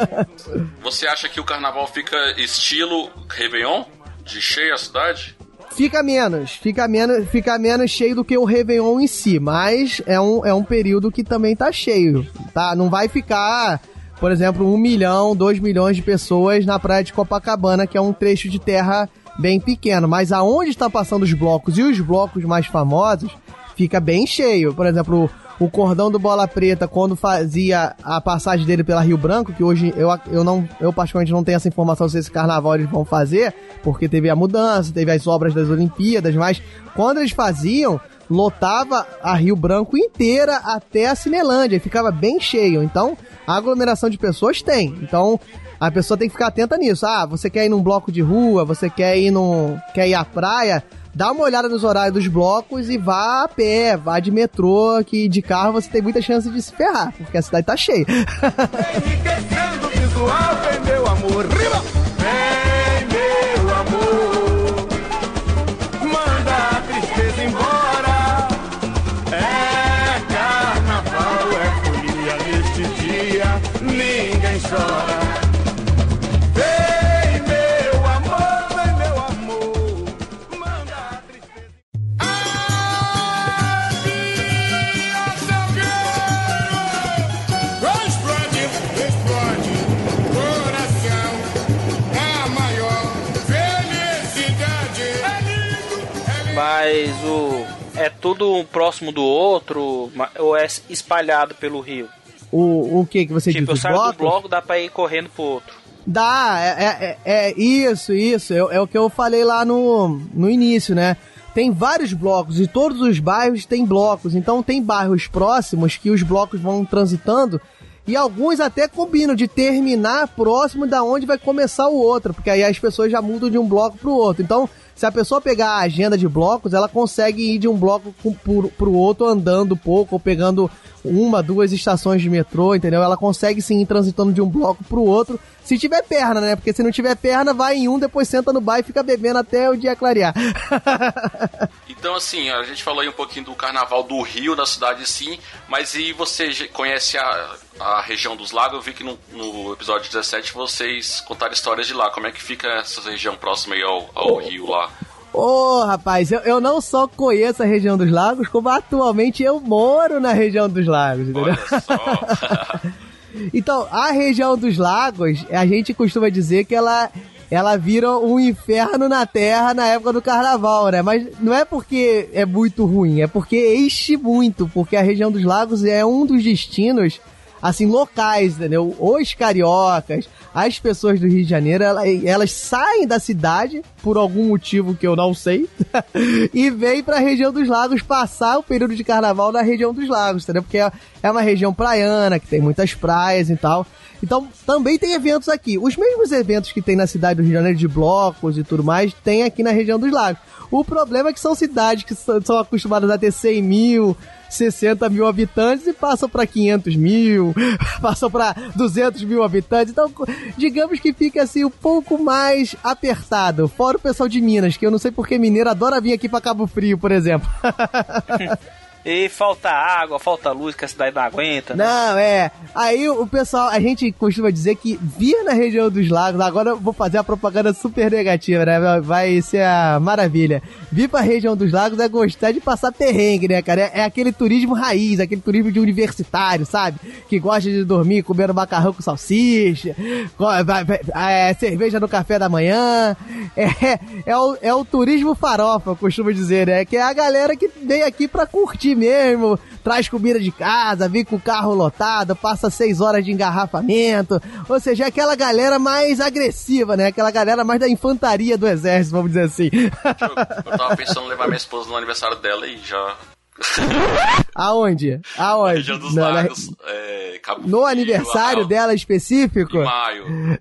[laughs] Você acha que o carnaval fica estilo Réveillon? De cheia a cidade? Fica menos, fica menos, fica menos cheio do que o Réveillon em si, mas é um, é um período que também tá cheio, tá? Não vai ficar, por exemplo, um milhão, dois milhões de pessoas na praia de Copacabana, que é um trecho de terra bem pequeno, mas aonde está passando os blocos e os blocos mais famosos, fica bem cheio. Por exemplo, o cordão do Bola Preta, quando fazia a passagem dele pela Rio Branco, que hoje eu, eu não, eu particularmente não tenho essa informação se esse carnaval eles vão fazer, porque teve a mudança, teve as obras das Olimpíadas, mas quando eles faziam, lotava a Rio Branco inteira até a Cinelândia, e ficava bem cheio. Então, a aglomeração de pessoas tem. Então, a pessoa tem que ficar atenta nisso. Ah, você quer ir num bloco de rua, você quer ir num, quer ir à praia, dá uma olhada nos horários dos blocos e vá a pé, vá de metrô, que de carro você tem muita chance de se ferrar, porque a cidade tá cheia. [laughs] Enriquecendo visual, meu amor. Tudo um próximo do outro ou é espalhado pelo rio? O, o que que você tipo, diz? eu Os saio do blocos? bloco, dá pra ir correndo pro outro. Dá, é, é, é- é isso, isso. É, é o que eu falei lá no, no início, né? Tem vários blocos e todos os bairros têm blocos. Então tem bairros próximos que os blocos vão transitando E alguns até combinam de terminar próximo da onde vai começar o outro, porque aí as pessoas já mudam de um bloco pro outro. Então, se a pessoa pegar a agenda de blocos, ela consegue ir de um bloco com- pro, outro andando pouco, ou pegando uma, duas estações de metrô, entendeu? Ela consegue sim ir transitando de um bloco pro outro, se tiver perna, né? Porque se não tiver perna, vai em um, depois senta no bar e fica bebendo até o dia clarear. [laughs] Então, assim, a gente falou aí um pouquinho do carnaval do Rio, da cidade sim, mas e você conhece a, a região dos lagos? Eu vi que no, no episódio 17 vocês contaram histórias de lá. Como é que fica essa região próxima aí ao, ao Rio lá? Ô, rapaz, eu, eu não só conheço a região dos lagos, como atualmente eu moro na região dos lagos, entendeu? [laughs] então, a região dos lagos, a gente costuma dizer que ela, ela vira um inferno na terra na época do carnaval, né? Mas não é porque é muito ruim, é porque enche muito, porque a região dos lagos é um dos destinos assim, locais, entendeu? Os cariocas, as pessoas do Rio de Janeiro, ela- elas saem da cidade, por algum motivo que eu não sei, [laughs] e vêm pra região dos lagos passar o período de carnaval na região dos lagos, entendeu? Porque é é uma região praiana, que tem muitas praias e tal. Então, também tem eventos aqui. Os mesmos eventos que tem na cidade do Rio de Janeiro, de blocos e tudo mais, tem aqui na região dos lagos. O problema é que são cidades que são acostumadas a ter 100 mil, 60 mil habitantes e passam para 500 mil, passam para 200 mil habitantes. Então, digamos que fica assim um pouco mais apertado. Fora o pessoal de Minas, que eu não sei porque mineiro adora vir aqui para Cabo Frio, por exemplo. [laughs] E falta água, falta luz, que a cidade não aguenta. né? Não, é. Aí o pessoal, a gente costuma dizer que vir na região dos lagos, agora eu vou fazer a propaganda super negativa, né? Vai- ser a maravilha. Vir pra região dos lagos é gostar de passar perrengue, né, cara? É, é aquele turismo raiz, aquele turismo de universitário, sabe? Que gosta de dormir comendo macarrão com salsicha, é, cerveja no café da manhã. É, é, o, é o turismo farofa, eu costumo dizer, né? Que é a galera que vem aqui pra curtir mesmo, traz comida de casa, vem com o carro lotado, passa seis horas de engarrafamento. Ou seja, é aquela galera mais agressiva, né? Aquela galera mais da infantaria do exército, vamos dizer assim. Eu tava pensando em levar minha esposa no aniversário dela e já. Aonde? Aonde? região dos Na- na- lagos. é, Cabo no Frio, aniversário dela específico? Em maio.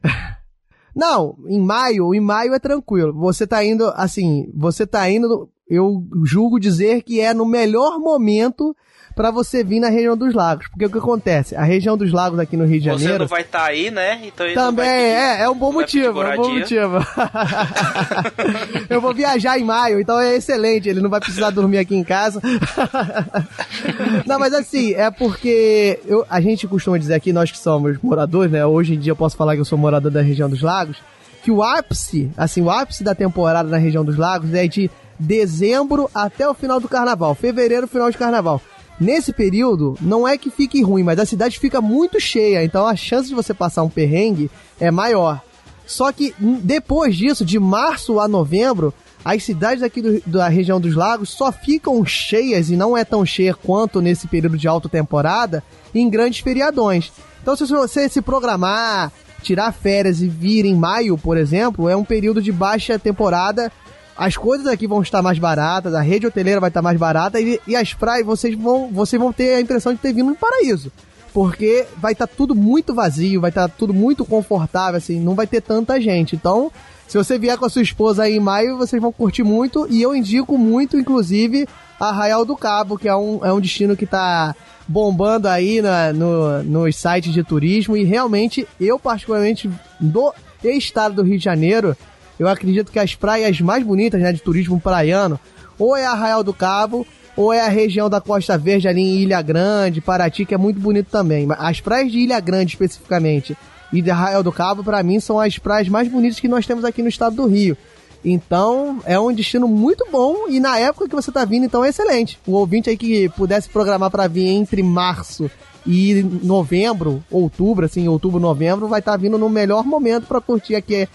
Não, em maio, em maio é tranquilo. Você tá indo, assim, você tá indo, eu julgo dizer que é no melhor momento pra você vir na região dos lagos. Porque o que acontece? A região dos lagos aqui no Rio de Você Janeiro. não vai estar aí, né? Então Também pedir- é, é um bom motivo, é um bom motivo. [laughs] eu vou viajar em maio, então é excelente, ele não vai precisar dormir aqui em casa. [laughs] não, mas assim, é porque eu- a gente costuma dizer aqui, nós que somos moradores, né? Hoje em dia eu posso falar que eu sou morador da região dos lagos, que o ápice, assim, o ápice da temporada na região dos lagos é de dezembro até o final do carnaval, fevereiro, final de carnaval. Nesse período, não é que fique ruim, mas a cidade fica muito cheia, então a chance de você passar um perrengue é maior. Só que hum, depois disso, de março a novembro, as cidades aqui do- da região dos lagos só ficam cheias, e não é tão cheia quanto nesse período de alta temporada, em grandes feriadões. Então, se você se programar, tirar férias e vir em maio, por exemplo, é um período de baixa temporada. As coisas aqui vão estar mais baratas, a rede hoteleira vai estar mais barata e, e as praias vocês vão, vocês vão ter a impressão de ter vindo no paraíso. Porque vai estar tudo muito vazio, vai estar tudo muito confortável, assim, não vai ter tanta gente. Então, se você vier com a sua esposa aí em maio, vocês vão curtir muito. E eu indico muito, inclusive, Arraial do Cabo, que é um, é um destino que tá bombando aí na, no, nos sites de turismo. E realmente, eu particularmente, do estado do Rio de Janeiro, eu acredito que as praias mais bonitas, né, de turismo praiano, ou é Arraial do Cabo, ou é a região da Costa Verde ali em Ilha Grande, Paraty, que é muito bonito também. As praias de Ilha Grande, especificamente, e de Arraial do Cabo, para mim, são as praias mais bonitas que nós temos aqui no estado do Rio. Então, é um destino muito bom e na época que você tá vindo, então é excelente. O ouvinte aí que pudesse programar para vir entre março e novembro, outubro, assim, outubro, novembro, vai estar vindo no melhor momento para curtir aqui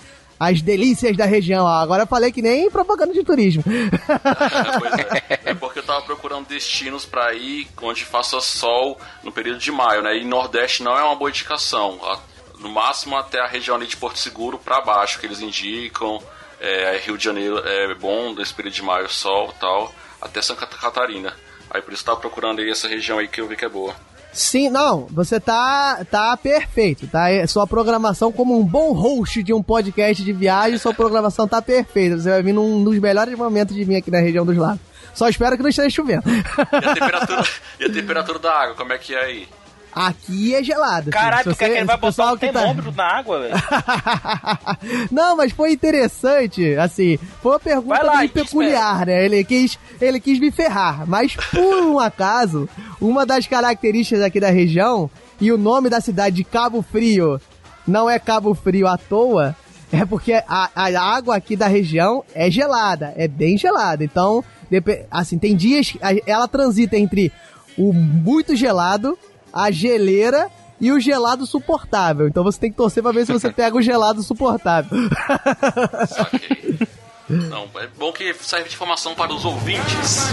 as delícias da região. Ah, Agora eu falei que nem propaganda de turismo. É. [laughs] É porque eu tava procurando destinos pra ir onde faça sol no período de maio, né? E Nordeste não é uma boa indicação. No máximo até a região ali de Porto Seguro pra baixo, que eles indicam. É, Rio de Janeiro é bom nesse período de maio, sol e tal. Até Santa Catarina. Aí por isso eu tava procurando aí essa região aí que eu vi que é boa. Sim, não, você tá, tá perfeito, tá? É, Sua programação, como um bom host de um podcast de viagem, sua programação tá perfeita. Você vai vir num dos melhores momentos de vir aqui na região dos lagos. Só espero que não esteja chovendo. E a [laughs] temperatura, e a temperatura da água, como é que é aí? Aqui é gelado. Caralho, tu quer que ele vai botar um tá- termômetro na água, velho? [laughs] Não, mas foi interessante, assim, foi uma pergunta lá, peculiar, né? Ele quis, ele quis me ferrar, mas por um acaso, uma das características aqui da região e o nome da cidade de Cabo Frio não é Cabo Frio à toa, é porque a, a água aqui da região é gelada, é bem gelada. Então, assim, tem dias que ela transita entre o muito gelado, a geleira e o gelado suportável. Então você tem que torcer pra ver se você [laughs] pega o gelado suportável. Não, é bom que serve de informação para os ouvintes.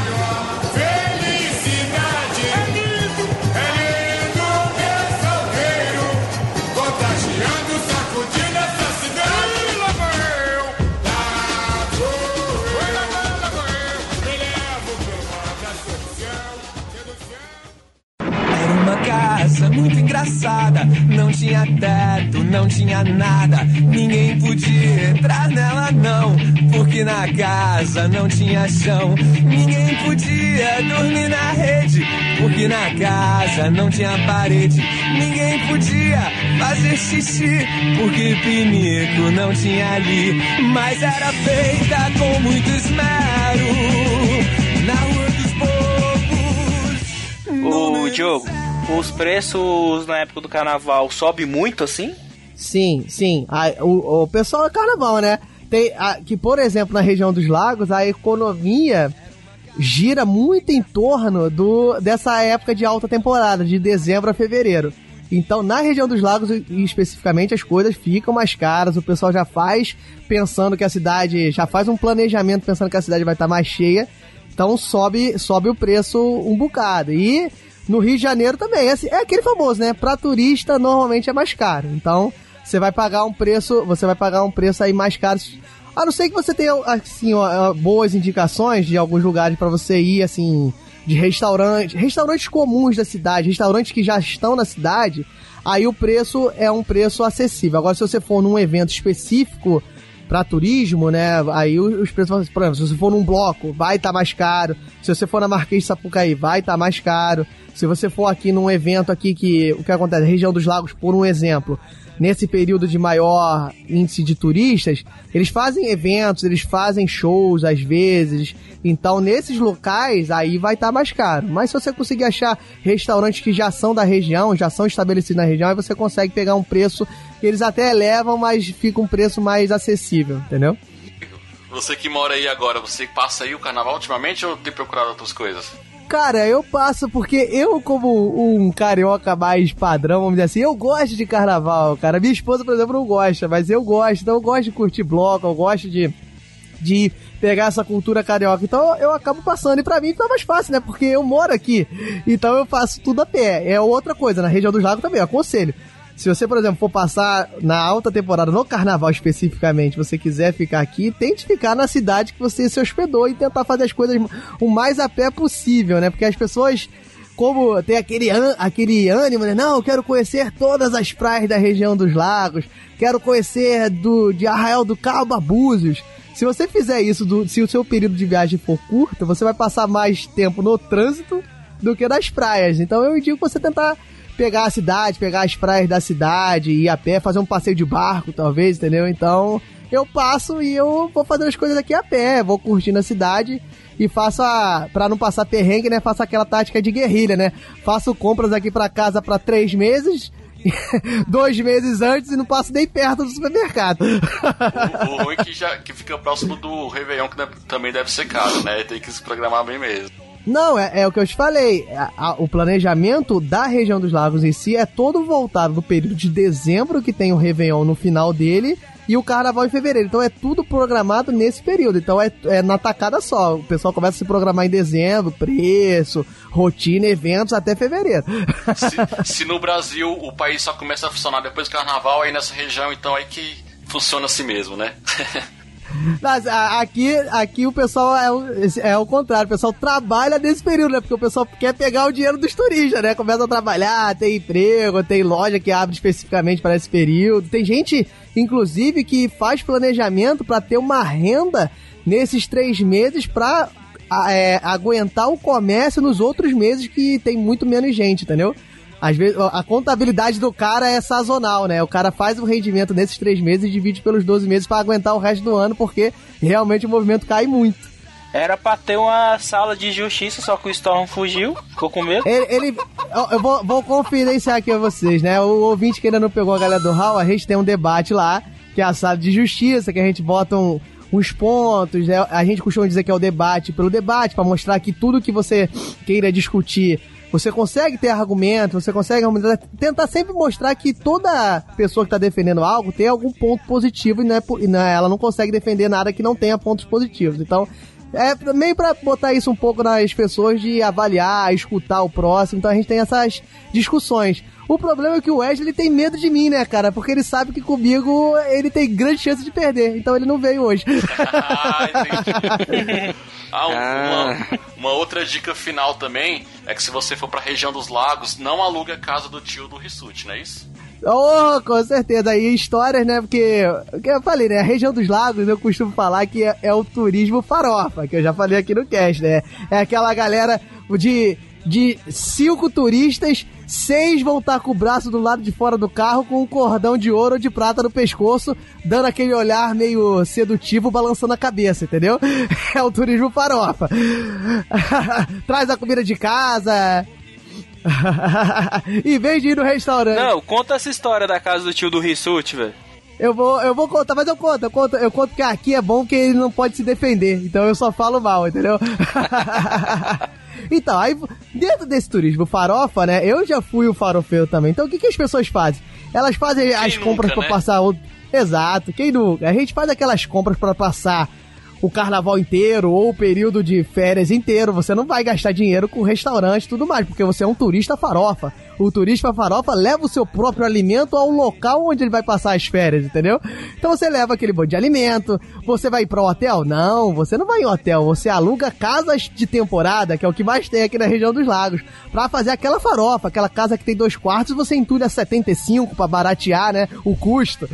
Uma casa muito engraçada. Não tinha teto, não tinha nada. Ninguém podia entrar nela, não. Porque na casa não tinha chão. Ninguém podia dormir na rede. Porque na casa não tinha parede. Ninguém podia fazer xixi. Porque pinico não tinha ali. Mas era feita com muito esmero. Na rua dos bobos. Ô, Diogo, os preços na época do carnaval sobem muito assim? Sim, sim. A- o, o pessoal é carnaval, né? Tem a- que, por exemplo, na região dos lagos, a economia gira muito em torno do, dessa época de alta temporada, de dezembro a fevereiro. Então, na região dos lagos, especificamente, as coisas ficam mais caras. O pessoal já faz pensando que a cidade. Já faz um planejamento pensando que a cidade vai estar mais cheia. Então sobe, sobe o preço um bocado. E no Rio de Janeiro também. É, assim- é aquele famoso, né? Pra turista normalmente é mais caro. Então você vai pagar um preço. Você vai pagar um preço aí mais caro. A não ser que você tenha, assim, boas indicações de alguns lugares pra você ir, assim, de restaurante, restaurantes comuns da cidade, restaurantes que já estão na cidade, aí o preço é um preço acessível. Agora, se você for num evento específico para turismo, né, aí os os preços, por exemplo, se você for num bloco, vai estar mais caro. Se você for na Marquês de Sapucaí, vai estar mais caro. Se você for aqui num evento aqui que, o que acontece, região dos lagos, por um exemplo, nesse período de maior índice de turistas, eles fazem eventos, eles fazem shows às vezes. Então, nesses locais, aí vai estar mais caro. Mas se você conseguir achar restaurantes que já são da região, já são estabelecidos na região, aí você consegue pegar um preço que eles até elevam, mas fica um preço mais acessível, entendeu? Você que mora aí agora, você passa aí o carnaval ultimamente ou tem procurado outras coisas? Cara, eu passo porque eu, como um carioca mais padrão, vamos dizer assim, eu gosto de carnaval, cara. Minha esposa, por exemplo, não gosta, mas eu gosto. Então eu gosto de curtir bloco, eu gosto de, de pegar essa cultura carioca. Então eu acabo passando. E pra mim fica mais fácil, né? Porque eu moro aqui. Então eu faço tudo a pé. É outra coisa, na região dos lagos também, aconselho. Se você, por exemplo, for passar na alta temporada, no carnaval especificamente, você quiser ficar aqui, tente ficar na cidade que você se hospedou e tentar fazer as coisas o mais a pé possível, né? Porque as pessoas, como tem aquele, aquele ânimo, né? Não, eu quero conhecer todas as praias da região dos lagos, quero conhecer do, de Arraial do Cabo a Búzios. Se você fizer isso, do- se o seu período de viagem for curto, você vai passar mais tempo no trânsito do que nas praias. Então eu indico você tentar pegar a cidade, pegar as praias da cidade, ir a pé, fazer um passeio de barco, talvez, entendeu? Então, eu passo e eu vou fazer as coisas aqui a pé, vou curtindo a cidade e faço a. Pra não passar perrengue, né? Faço aquela tática de guerrilha, né? Faço compras aqui pra casa pra três meses. [laughs] Dois meses antes e não passo nem perto do supermercado. O, o ruim é que, [laughs] já, que fica próximo do Réveillon, que também deve ser caro, né? Tem que se programar bem mesmo. Não, é, é o que eu te falei. A- a- o planejamento da região dos lagos em si é todo voltado no período de dezembro, que tem o Réveillon no final dele, e o Carnaval em fevereiro. Então é tudo programado nesse período. Então é, é na tacada só. O pessoal começa a se programar em dezembro, preço, rotina, eventos, até fevereiro. [laughs] Se, se no Brasil o país só começa a funcionar depois do carnaval, aí nessa região, então aí que funciona assim mesmo, né? [laughs] Mas, aqui, aqui o pessoal é o, é o contrário, o pessoal trabalha nesse período, né? Porque o pessoal quer pegar o dinheiro dos turistas, né? Começa a trabalhar, tem emprego, tem loja que abre especificamente para esse período. Tem gente, inclusive, que faz planejamento para ter uma renda nesses três meses pra a- é, aguentar o comércio nos outros meses que tem muito menos gente, entendeu? Às vezes, a contabilidade do cara é sazonal, né? O cara faz o rendimento nesses três meses e divide pelos 12 meses para aguentar o resto do ano, porque realmente o movimento cai muito. Era pra ter uma sala de justiça, só que o Storm fugiu, ficou com medo. Ele, ele- eu- vou, vou confidenciar aqui a vocês, né? O ouvinte que ainda não pegou a galera do Hall, a gente tem um debate lá, que é a sala de justiça, que a gente bota um- uns pontos, né? A gente costuma dizer que é o debate pelo debate, pra mostrar que tudo que você queira discutir, você consegue ter argumento, você consegue argumentar, tentar sempre mostrar que toda pessoa que tá defendendo algo tem algum ponto positivo e, não é, e não é- ela não consegue defender nada que não tenha pontos positivos. Então, é meio pra botar isso um pouco nas pessoas de avaliar, escutar o próximo. Então a gente tem essas discussões. O problema é que o Wesley tem medo de mim, né, cara? Porque ele sabe que comigo ele tem grande chance de perder. Então ele não veio hoje. [laughs] Ah, um- [laughs] Uma, uma outra dica final também é que se você for pra região dos lagos, não alugue a casa do tio do Rissuti, não é isso? Oh, com certeza. aí histórias, né? Porque, que eu falei, né? A região dos lagos eu costumo falar que é, é o turismo farofa, que eu já falei aqui no cast, né? É aquela galera de, de cinco turistas, seis vão estar com o braço do lado de fora do carro com um cordão de ouro ou de prata no pescoço, dando aquele olhar meio sedutivo, balançando a cabeça, entendeu? [laughs] É o turismo farofa. [laughs] Traz a comida de casa. [laughs] em vez de ir no restaurante. Não, conta essa história da casa do tio do Rissuti, velho. Eu vou, eu vou contar, mas eu conto, eu conto, eu conto que aqui é bom que ele não pode se defender, então eu só falo mal, entendeu? Então, aí, dentro desse turismo farofa, né, eu já fui o farofeiro também, então o que, que as pessoas fazem? Elas fazem as nunca, compras pra né? passar o... Exato, quem nunca? A gente faz aquelas compras pra passar o carnaval inteiro ou o período de férias inteiro. Você não vai gastar dinheiro com restaurante e tudo mais, porque você é um turista farofa. O turista farofa leva o seu próprio alimento ao local onde ele vai passar as férias, entendeu? Então você leva aquele monte de alimento. Você vai para o hotel? Não, você não vai em hotel. Você aluga casas de temporada, que é o que mais tem aqui na região dos lagos, pra fazer aquela farofa, aquela casa que tem dois quartos, você entulha 75 pra baratear, né, o custo.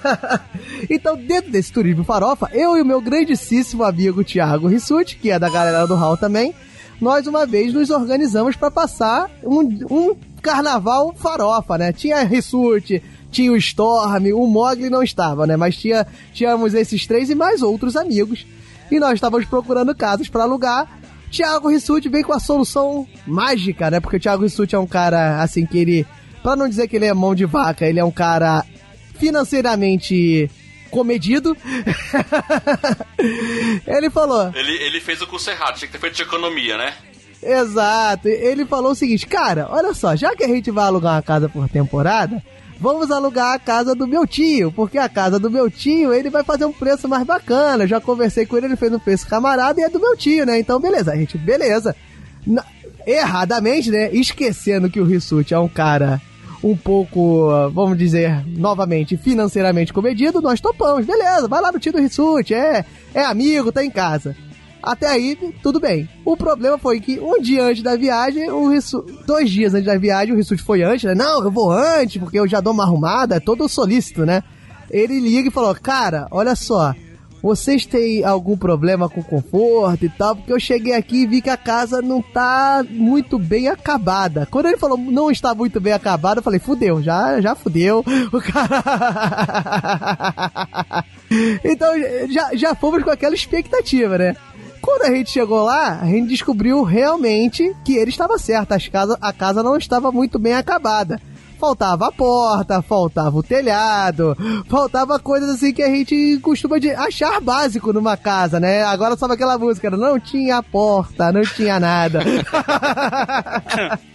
[laughs] então, dentro desse turismo farofa, eu e o meu grandíssimo amigo Thiago Rissuti, que é da galera do Hall também, nós uma vez nos organizamos pra passar um, um carnaval farofa, né? Tinha Rissuti, tinha o Storm, o Mogli não estava, né? Mas tinha, tínhamos esses três e mais outros amigos. E nós estávamos procurando casas pra alugar. Thiago Rissuti veio com a solução mágica, né? Porque o Thiago Rissuti é um cara, assim, que ele... Pra não dizer que ele é mão de vaca, ele é um cara financeiramente comedido. ele falou... Ele, ele fez o curso errado, tinha que ter feito de economia, né? Exato. Ele falou o seguinte, cara, olha só, já que a gente vai alugar uma casa por temporada, vamos alugar a casa do meu tio, porque a casa do meu tio, ele vai fazer um preço mais bacana. Eu já conversei com ele, ele fez um preço camarada e é do meu tio, né? Então, beleza, a gente, beleza. Na- erradamente, né? Esquecendo que o Rissuti é um cara um pouco, ah, vamos dizer, novamente, financeiramente comedido, nós topamos. Beleza, vai lá no tio do Rissuti, é, é amigo, tá em casa. Até aí, tudo bem. O problema foi que um dia antes da viagem, o Rissu... dois dias antes da viagem, o Rissuti foi antes, né? Não, eu vou antes, porque eu já dou uma arrumada, é todo solícito, né? Ele liga e falou, cara, olha só, vocês têm algum problema com conforto e tal? Porque eu cheguei aqui e vi que a casa não tá muito bem acabada. Quando ele falou não está muito bem acabada, eu falei, fudeu, já, já fudeu. O cara... [laughs] então já, já fomos com aquela expectativa, né? Quando a gente chegou lá, a gente descobriu realmente que ele estava certo. As casa, a casa não estava muito bem acabada. Faltava a porta, faltava o telhado, faltava coisas assim que a gente costuma de achar básico numa casa, né? Agora só aquela música, não tinha porta, não tinha nada. [laughs]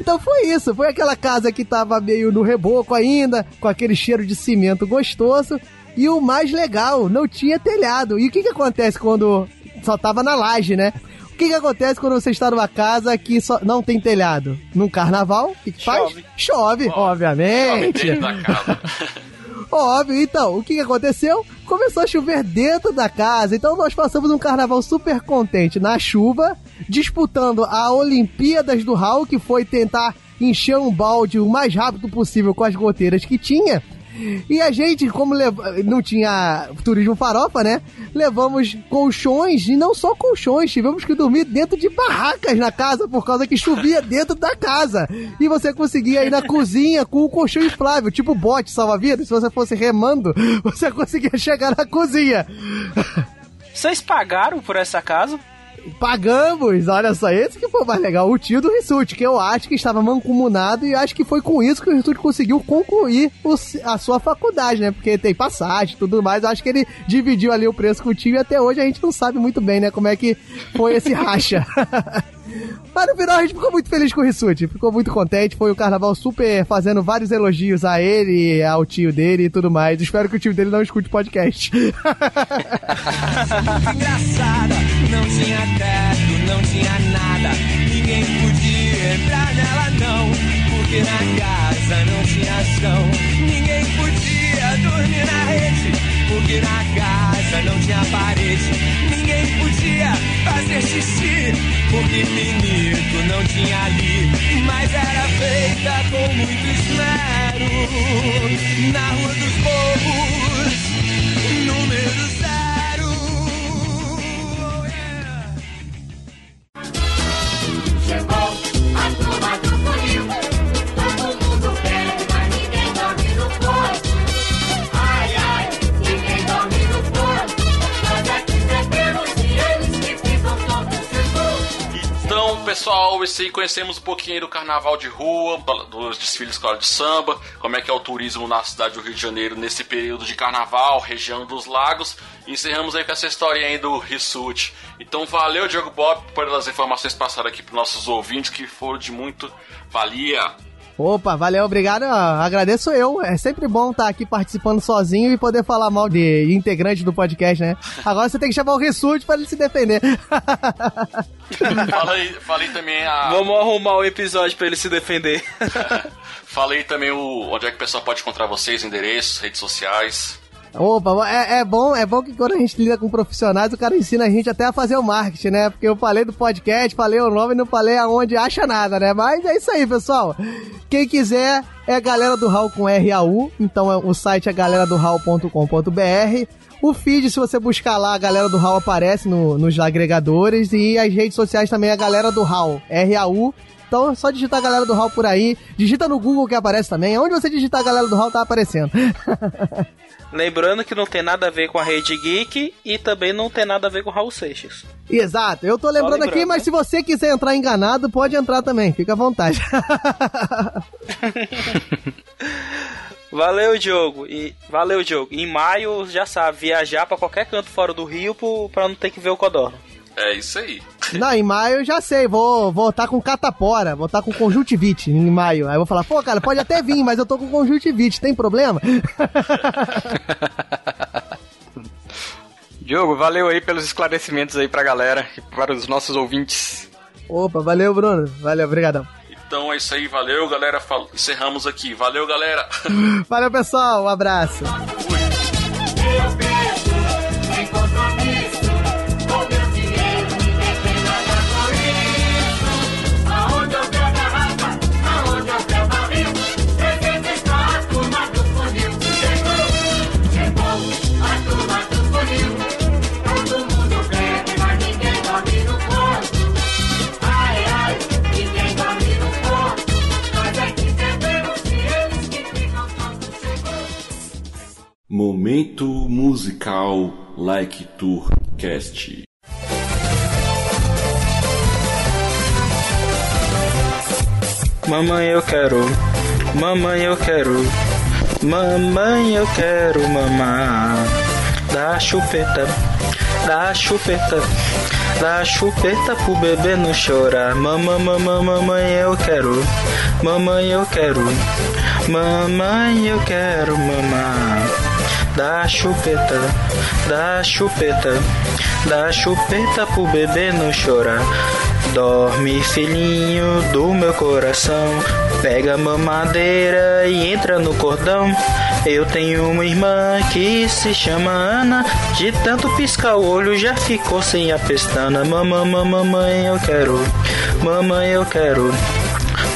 Então foi isso, foi aquela casa que tava meio no reboco ainda, com aquele cheiro de cimento gostoso. E o mais legal, não tinha telhado. E o que que acontece quando só tava na laje, né? O que que acontece quando você está numa casa que só não tem telhado? Num carnaval, o que, que faz? Chove. Chove, Chove obviamente. dentro da casa. [laughs] Óbvio, então, o que, aconteceu? começou a chover dentro da casa. Então nós passamos um carnaval super contente na chuva, disputando a Olimpíadas do Raul, que foi tentar encher um balde o mais rápido possível com as goteiras que tinha. E a gente, como não tinha turismo farofa, né? Levamos colchões, e não só colchões, tivemos que dormir dentro de barracas na casa, por causa que chovia dentro da casa. E você conseguia ir na cozinha com o colchão inflável, tipo bote salva-vidas. Se você fosse remando, [laughs] você conseguia chegar na cozinha. Vocês pagaram por essa casa? Pagamos, olha só, esse que foi o mais legal, o tio do Rissuti, que eu acho que estava mancomunado e acho que foi com isso que o Rissuti conseguiu concluir o- a sua faculdade, né? Porque tem passagem e tudo mais, eu acho que ele dividiu ali o preço com o tio e até hoje a gente não sabe muito bem, né, como é que foi esse [laughs] racha. [laughs] Mas no final a gente ficou muito feliz com o Rissuti, ficou muito contente, foi o carnaval super fazendo vários elogios a ele, ao tio dele e tudo mais. Espero que o tio dele não escute o podcast. [laughs] engraçada. Não tinha teto, não tinha nada. Ninguém podia entrar nela, não. Porque na casa não tinha chão. Ninguém podia dormir na rede. Porque na casa não tinha parede. Ninguém podia fazer xixi. Porque pinito não tinha ali. Mas era feita com muito esmero. Na rua dos povos, pessoal, esse aí conhecemos um pouquinho do carnaval de rua, dos desfiles de escola de samba, como é que é o turismo na cidade do Rio de Janeiro nesse período de carnaval, região dos lagos. E encerramos aí com essa história aí do Rissuti. Então, valeu, Diogo Bob, pelas informações passadas aqui para nossos ouvintes, que foram de muito valia. Opa, valeu, obrigado. ó, Agradeço eu. É sempre bom estar aqui participando sozinho e poder falar mal de integrante do podcast, né? Agora você tem que chamar o Rissuti para ele se defender. [laughs] Falei, falei também a. Vamos arrumar o episódio pra ele se defender. [laughs] Falei também o onde é que o pessoal pode encontrar vocês, endereços, redes sociais. Opa, é, é bom, é bom que quando a gente lida com profissionais, o cara ensina a gente até a fazer o marketing, né? Porque eu falei do podcast, falei o nome não falei aonde acha nada, né? Mas é isso aí, pessoal. Quem quiser é a galera do Hall com RAU, então é- o site é galera do. O feed, se você buscar lá, a galera do Hall aparece no- nos agregadores e as redes sociais também é a galera do Hall, RAU. Então é só digitar a galera do Hall por aí. Digita no Google que aparece também. Onde você digitar a galera do Hall tá aparecendo. [laughs] Lembrando que não tem nada a ver com a Rede Geek e também não tem nada a ver com o Raul Seixas. Exato, eu tô lembrando, lembrando, aqui, mas né? se você quiser entrar enganado, pode entrar também, fica à vontade. [laughs] Valeu, Diogo. E valeu, Diogo. Em maio, já sabe, viajar pra qualquer canto fora do Rio pra não ter que ver o Codorno. É isso aí. [laughs] Não, em maio eu já sei, vou vou estar com catapora, vou estar com conjuntivite em maio. Aí eu vou falar, pô, cara, pode até vir, mas eu tô com conjuntivite, tem problema? [laughs] Diogo, valeu aí pelos esclarecimentos aí pra galera e para os nossos ouvintes. Opa, valeu, Bruno. Valeu, obrigadão. Então é isso aí, valeu galera. Encerramos aqui. Valeu, galera. [laughs] Valeu, pessoal, um abraço. Eu Momento musical Like Tour Cast. Mamãe, eu quero. Mamãe, eu quero. Mamãe, eu quero mamar. Dá chupeta. Dá chupeta. Dá chupeta pro bebê não chorar. Mamãe, mamãe, mamãe, eu quero. Mamãe, eu quero. Mamãe, eu quero mamar. Dá chupeta. Dá chupeta. Dá chupeta pro bebê não chorar. Dorme, filhinho do meu coração. Pega a mamadeira e entra no cordão. Eu tenho uma irmã que se chama Ana. De tanto piscar o olho já ficou sem a pestana. Mamãe, mamãe, eu quero. Mamãe, eu quero.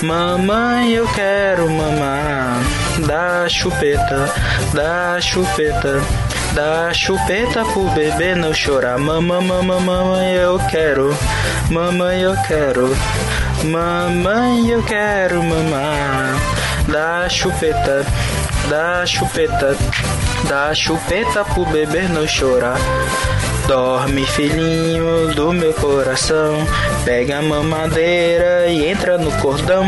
Mamãe, eu quero mamar. Dá chupeta, dá chupeta. Dá chupeta pro bebê não chorar. Mamãe, mamãe, mamãe, eu quero. Mamãe, eu quero. Mamãe, eu quero mamar. Dá chupeta, dá chupeta. Dá chupeta pro bebê não chorar. Dorme, filhinho do meu coração. Pega a mamadeira e entra no cordão.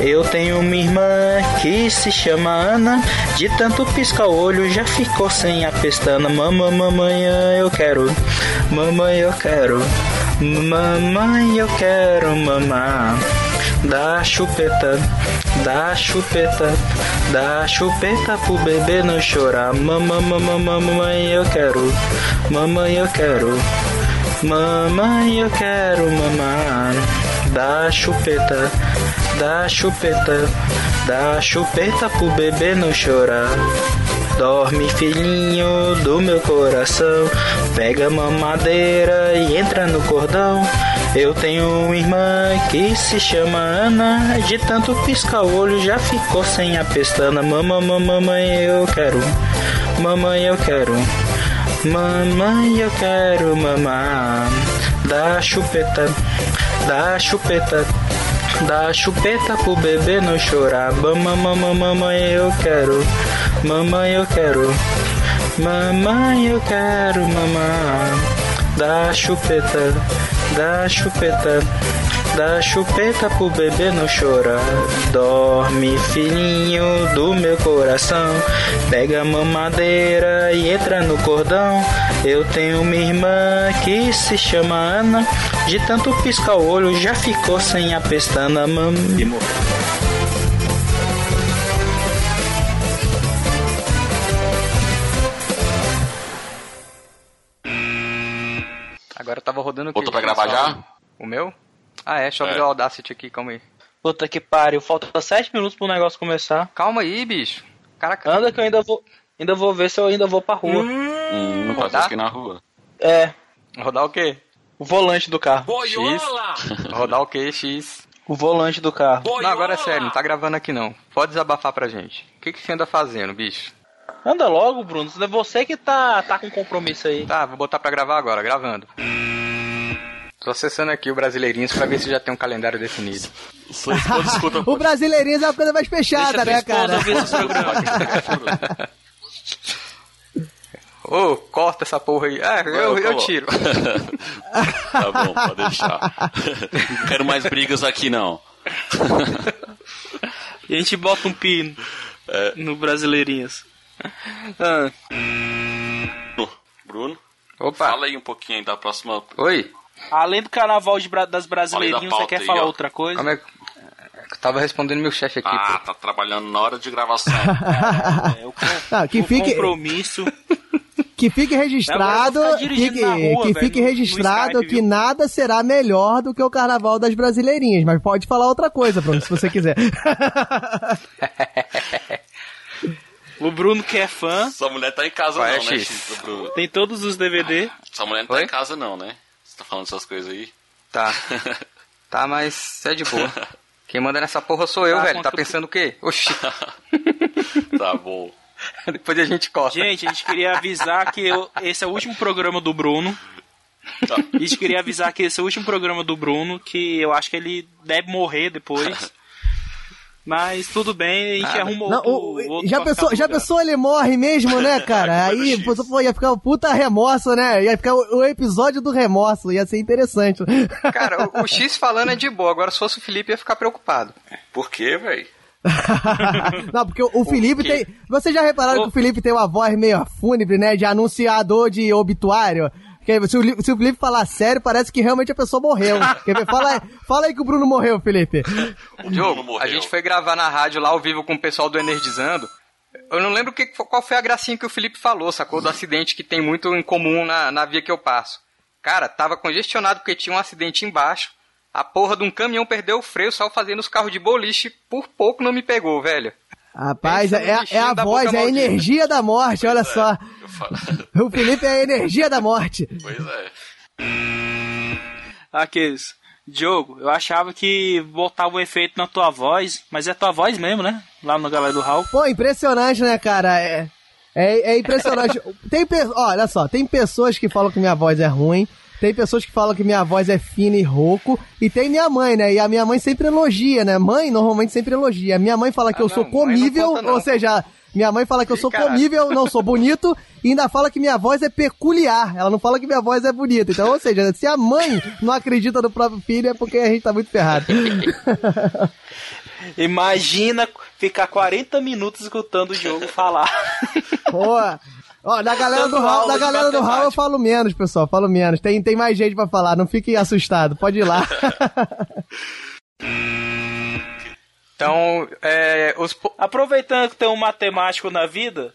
Eu tenho uma irmã que se chama Ana. De tanto piscar o olho já ficou sem a pestana. Mamãe, mamãe, eu quero. Mamãe, eu quero. Mamãe, eu quero mamar. Dá chupeta, dá chupeta, dá chupeta pro bebê não chorar. Mamãe, mamãe, mamãe, eu quero. Mamãe, eu quero. Mamãe, eu quero mamar. Dá chupeta, dá chupeta, dá chupeta pro bebê não chorar. Dorme, filhinho do meu coração. Pega a mamadeira e entra no cordão. Eu tenho uma irmã que se chama Ana. De tanto piscar o olho já ficou sem a pestana. Mamãe, mamãe, eu quero. Mamãe, eu quero. Mamãe, eu quero mamar. Dá chupeta, dá chupeta. Dá chupeta pro bebê não chorar. Mamãe, mamãe, eu quero. Mamãe, eu quero. Mamãe, eu quero mamar. Dá chupeta, dá chupeta. Dá chupeta pro bebê não chorar. Dorme, filhinho do meu coração. Pega a mamadeira e entra no cordão. Eu tenho uma irmã que se chama Ana. De tanto piscar o olho já ficou sem a pestana. Mam... E morreu. Eu tava rodando quê? pra gravar já? O meu? Ah, é, deixa eu É. abrir o Audacity aqui, calma aí. Puta que pariu, falta 7 minutos pro negócio começar. Calma aí, bicho. Caraca. Anda que eu ainda vou. Ainda vou ver se eu ainda vou pra rua. Hum, não Rodar? fazer aqui na rua. É, Rodar o quê? o volante do carro. X. [laughs] Rodar o quê, X? O volante do carro. Não, agora é sério, não tá gravando aqui não. Pode desabafar pra gente. O que, que você anda fazendo, bicho? Anda logo, Bruno. É você que tá, tá com compromisso aí. Tá, vou botar pra gravar agora, gravando. Tô acessando aqui o Brasileirinhos pra ver se já tem um calendário definido. Sua esposa escuta. [laughs] O brasileirinho é uma coisa mais fechada, né, cara? [laughs] Ô, corta essa porra aí. Ah, eu, eu tiro. [laughs] tá bom, pode deixar. Não quero mais brigas aqui, não. E a gente bota um pino É. no Brasileirinhas. Ah, Bruno, Opa. fala aí um pouquinho aí da próxima. Oi. Além do carnaval de das Brasileirinhas, da você quer aí, falar ó. outra coisa? Como é que... Eu tava respondendo meu chefe aqui, Ah, pô. tá trabalhando na hora de gravação. [laughs] É, o, Não, que o fique, compromisso. que fique registrado, rua, que velho, fique registrado Skype, que viu? nada será melhor do que o carnaval das brasileirinhas, mas pode falar outra coisa, Bruno, se você quiser. O Bruno que é fã, Essa mulher tá em casa Vai, não, né, X. X, Bruno? tem todos os DVD. Essa mulher não tá Oi? em casa não, né? Você tá falando essas coisas aí? Tá. [laughs] Tá, mas é de boa. Quem manda nessa porra sou eu, Tá, velho. Tá pensando o quê? Oxi. [laughs] tá bom. [laughs] Depois a gente corta. Gente, a gente queria avisar que eu- esse é o último programa do Bruno. Tá. A gente queria avisar que esse é o último programa do Bruno, que eu acho que ele deve morrer depois. Mas tudo bem, a gente arruma Não, outro, o- outro já pensou, já lugar. pensou ele morre mesmo, né, [laughs] cara? Aí pô, ia ficar um puta remorso, né? Ia ficar o, o episódio do remorso, ia ser interessante. [laughs] Cara, o, o X falando é de boa. Agora, se fosse o Felipe, ia ficar preocupado. Por quê, velho? [laughs] Não, porque o, o Felipe tem. Vocês já repararam O- que o Felipe tem uma voz meio fúnebre, né? De anunciador de obituário? Que aí, se, o, se o Felipe falar sério, parece que realmente a pessoa morreu. Quer ver? Fala, aí- [laughs] fala aí que o Bruno morreu, Felipe. Diogo, morreu. a gente foi gravar na rádio lá ao vivo com o pessoal do Energizando. Eu não lembro que, qual foi a gracinha que o Felipe falou, sacou? Do acidente que tem muito em comum na, na via que eu passo. Cara, tava congestionado porque tinha um acidente embaixo. A porra de um caminhão perdeu o freio, só fazendo os carros de boliche, por pouco não me pegou, velho. Rapaz, é, é a voz, é a maldita. energia da morte, olha só. [laughs] O Felipe é a energia da morte. Pois é. Aqueles. Diogo, eu achava que botava um efeito na tua voz, mas é tua voz mesmo, né? Lá no galera do Hall. Pô, impressionante, né, cara? É, é, é impressionante. [laughs] tem. Olha só, tem pessoas que falam que minha voz é ruim, tem pessoas que falam que minha voz é fina e rouco, e tem minha mãe, né? E a minha mãe sempre elogia, né? Mãe normalmente sempre elogia. Minha mãe fala que eu sou comível, ou seja, minha mãe fala que eu sou comível, não sou bonito, e ainda fala que minha voz é peculiar. Ela não fala que minha voz é bonita. Então, ou seja, se a mãe não acredita no próprio filho, é porque a gente tá muito ferrado. [laughs] Imagina ficar 40 minutos escutando o Diogo falar. Pô, ó, da galera do Hall, da galera do Hall eu falo menos, pessoal, falo menos. Tem, tem mais gente pra falar, não fiquem assustados, pode ir lá. [laughs] Então, é, os... Aproveitando que tem um matemático na vida,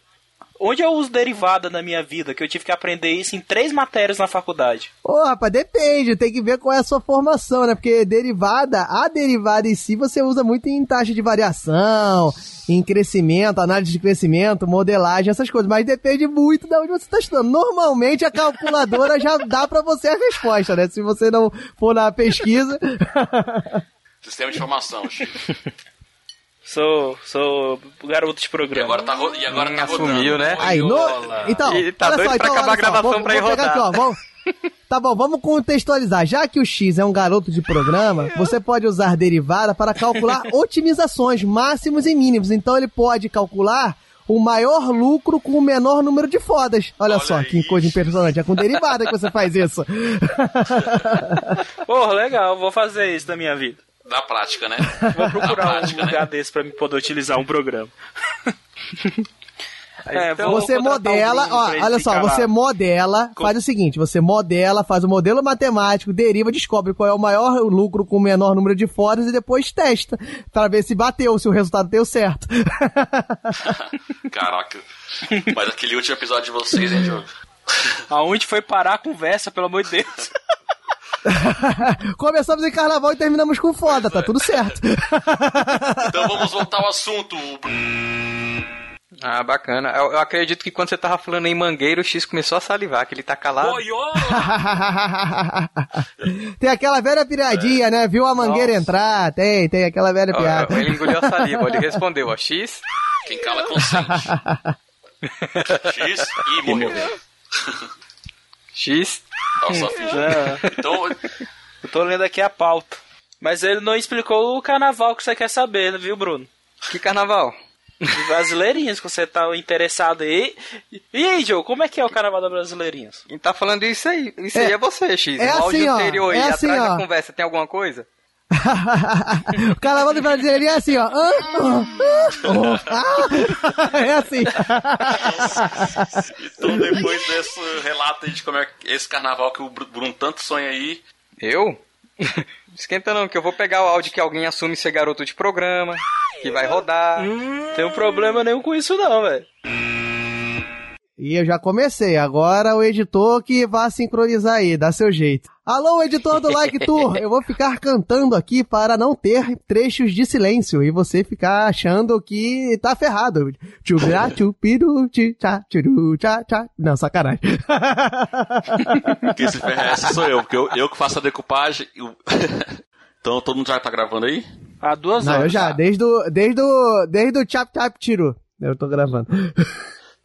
onde eu uso derivada na minha vida? Que eu tive que aprender isso em três matérias na faculdade. Ô, rapaz, depende, tem que ver qual é a sua formação, né? Porque derivada, a derivada em si você usa muito em taxa de variação, em crescimento, análise de crescimento, modelagem, essas coisas, mas depende muito de onde você está estudando. Normalmente a calculadora já [laughs] dá pra você a resposta, né? Se você não for na pesquisa. Sistema de informação, Chico. [laughs] Sou, sou garoto de E programa. agora tá, ro- e agora tá assumiu, rodando. né? Aí, no... Olha. Então, E tá olha doido só, pra então, acabar olha a só, gravação vou, pra ir rodar. aqui, ó, vamos... [laughs] Tá bom, vamos contextualizar. Já que o X é um garoto de programa, você pode usar derivada para calcular [laughs] otimizações máximos e mínimos. Então ele pode calcular o maior lucro com o menor número de fodas. Olha, só, que coisa impressionante. É com derivada que você faz isso. [laughs] Porra, legal, vou fazer isso na minha vida. Na prática, né? [laughs] Vou procurar Na prática, um lugar né? desse pra me poder utilizar um programa. [laughs] É, vou você modela, ó, olha só, ficar lá. você modela, faz o seguinte, você modela, faz o modelo matemático, deriva, descobre qual é o maior lucro com o menor número de fodas e depois testa, pra ver se bateu, se o resultado deu certo. [laughs] Caraca. Mas aquele último episódio de vocês, hein, Diogo? Aonde foi parar a conversa, pelo amor de Deus? [laughs] Começamos em carnaval e terminamos com foda, tá tudo certo. [laughs] Então vamos voltar ao assunto. Ah, bacana. Eu, eu acredito que quando você tava falando em mangueira, o X começou a salivar, que ele tá calado. [laughs] tem aquela velha piradinha, né? Viu a mangueira entrar, tem, tem aquela velha Ó, piada. Ele engoliu a saliva, ele respondeu, ó, X. Quem cala consente. X e morreu. X. Nossa. É. Então, Eu tô lendo aqui a pauta. Mas ele não explicou o carnaval que você quer saber, viu, Bruno? Que carnaval? Os brasileirinhos que você tá interessado aí. E aí, Joe, como é que é o carnaval da brasileirinhos? Quem tá falando isso aí? Isso É- aí é você, X. é no áudio assim, ó, anterior é aí, assim, atrás ó. da conversa, tem alguma coisa? O carnaval do brasileirinho é assim, ó. Ah, ah, ah, ah. É assim. então depois desse relato aí de como é que- esse carnaval que o Bru- Bruno tanto sonha aí. Eu? [laughs] Esquenta não, que eu vou pegar o áudio que alguém assume ser garoto de programa, que vai rodar. Tem um problema nenhum com isso, não, velho. E eu já comecei. Agora o editor que vá sincronizar aí, dá seu jeito. Alô, editor do Like Tour! Eu vou ficar cantando aqui para não ter trechos de silêncio e você ficar achando que tá ferrado. Tchubirá, tchupiru, tchá, tchuru, tchá, tchá. Não, sacanagem. [laughs] Quem se ferra essa sou eu, porque eu, eu que faço a decupagem. e o- [laughs] então todo mundo já tá gravando aí? Há duas Não, eu horas. já, desde o, desde o, desde o chap chap tiru. Eu tô gravando.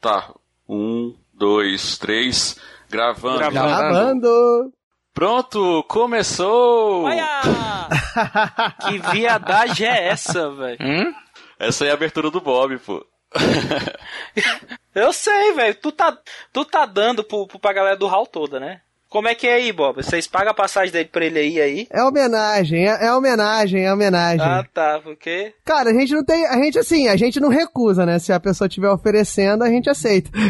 Tá. Um, dois, três. Gravando. Gravando. Pronto, começou! [laughs] Que viadagem é essa, velho? Essa é a abertura do Bob, pô. [laughs] Eu sei, velho. Tu tá, tu tá dando pro, pra galera do hall toda, né? Como é que é aí, Bob? Vocês pagam a passagem dele pra ele ir aí? É homenagem, é, é homenagem, é homenagem. Ah, tá. Porque. Cara, a gente não tem. A gente, assim, a gente não recusa, né? Se a pessoa estiver oferecendo, a gente aceita. [laughs]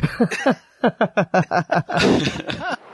[laughs]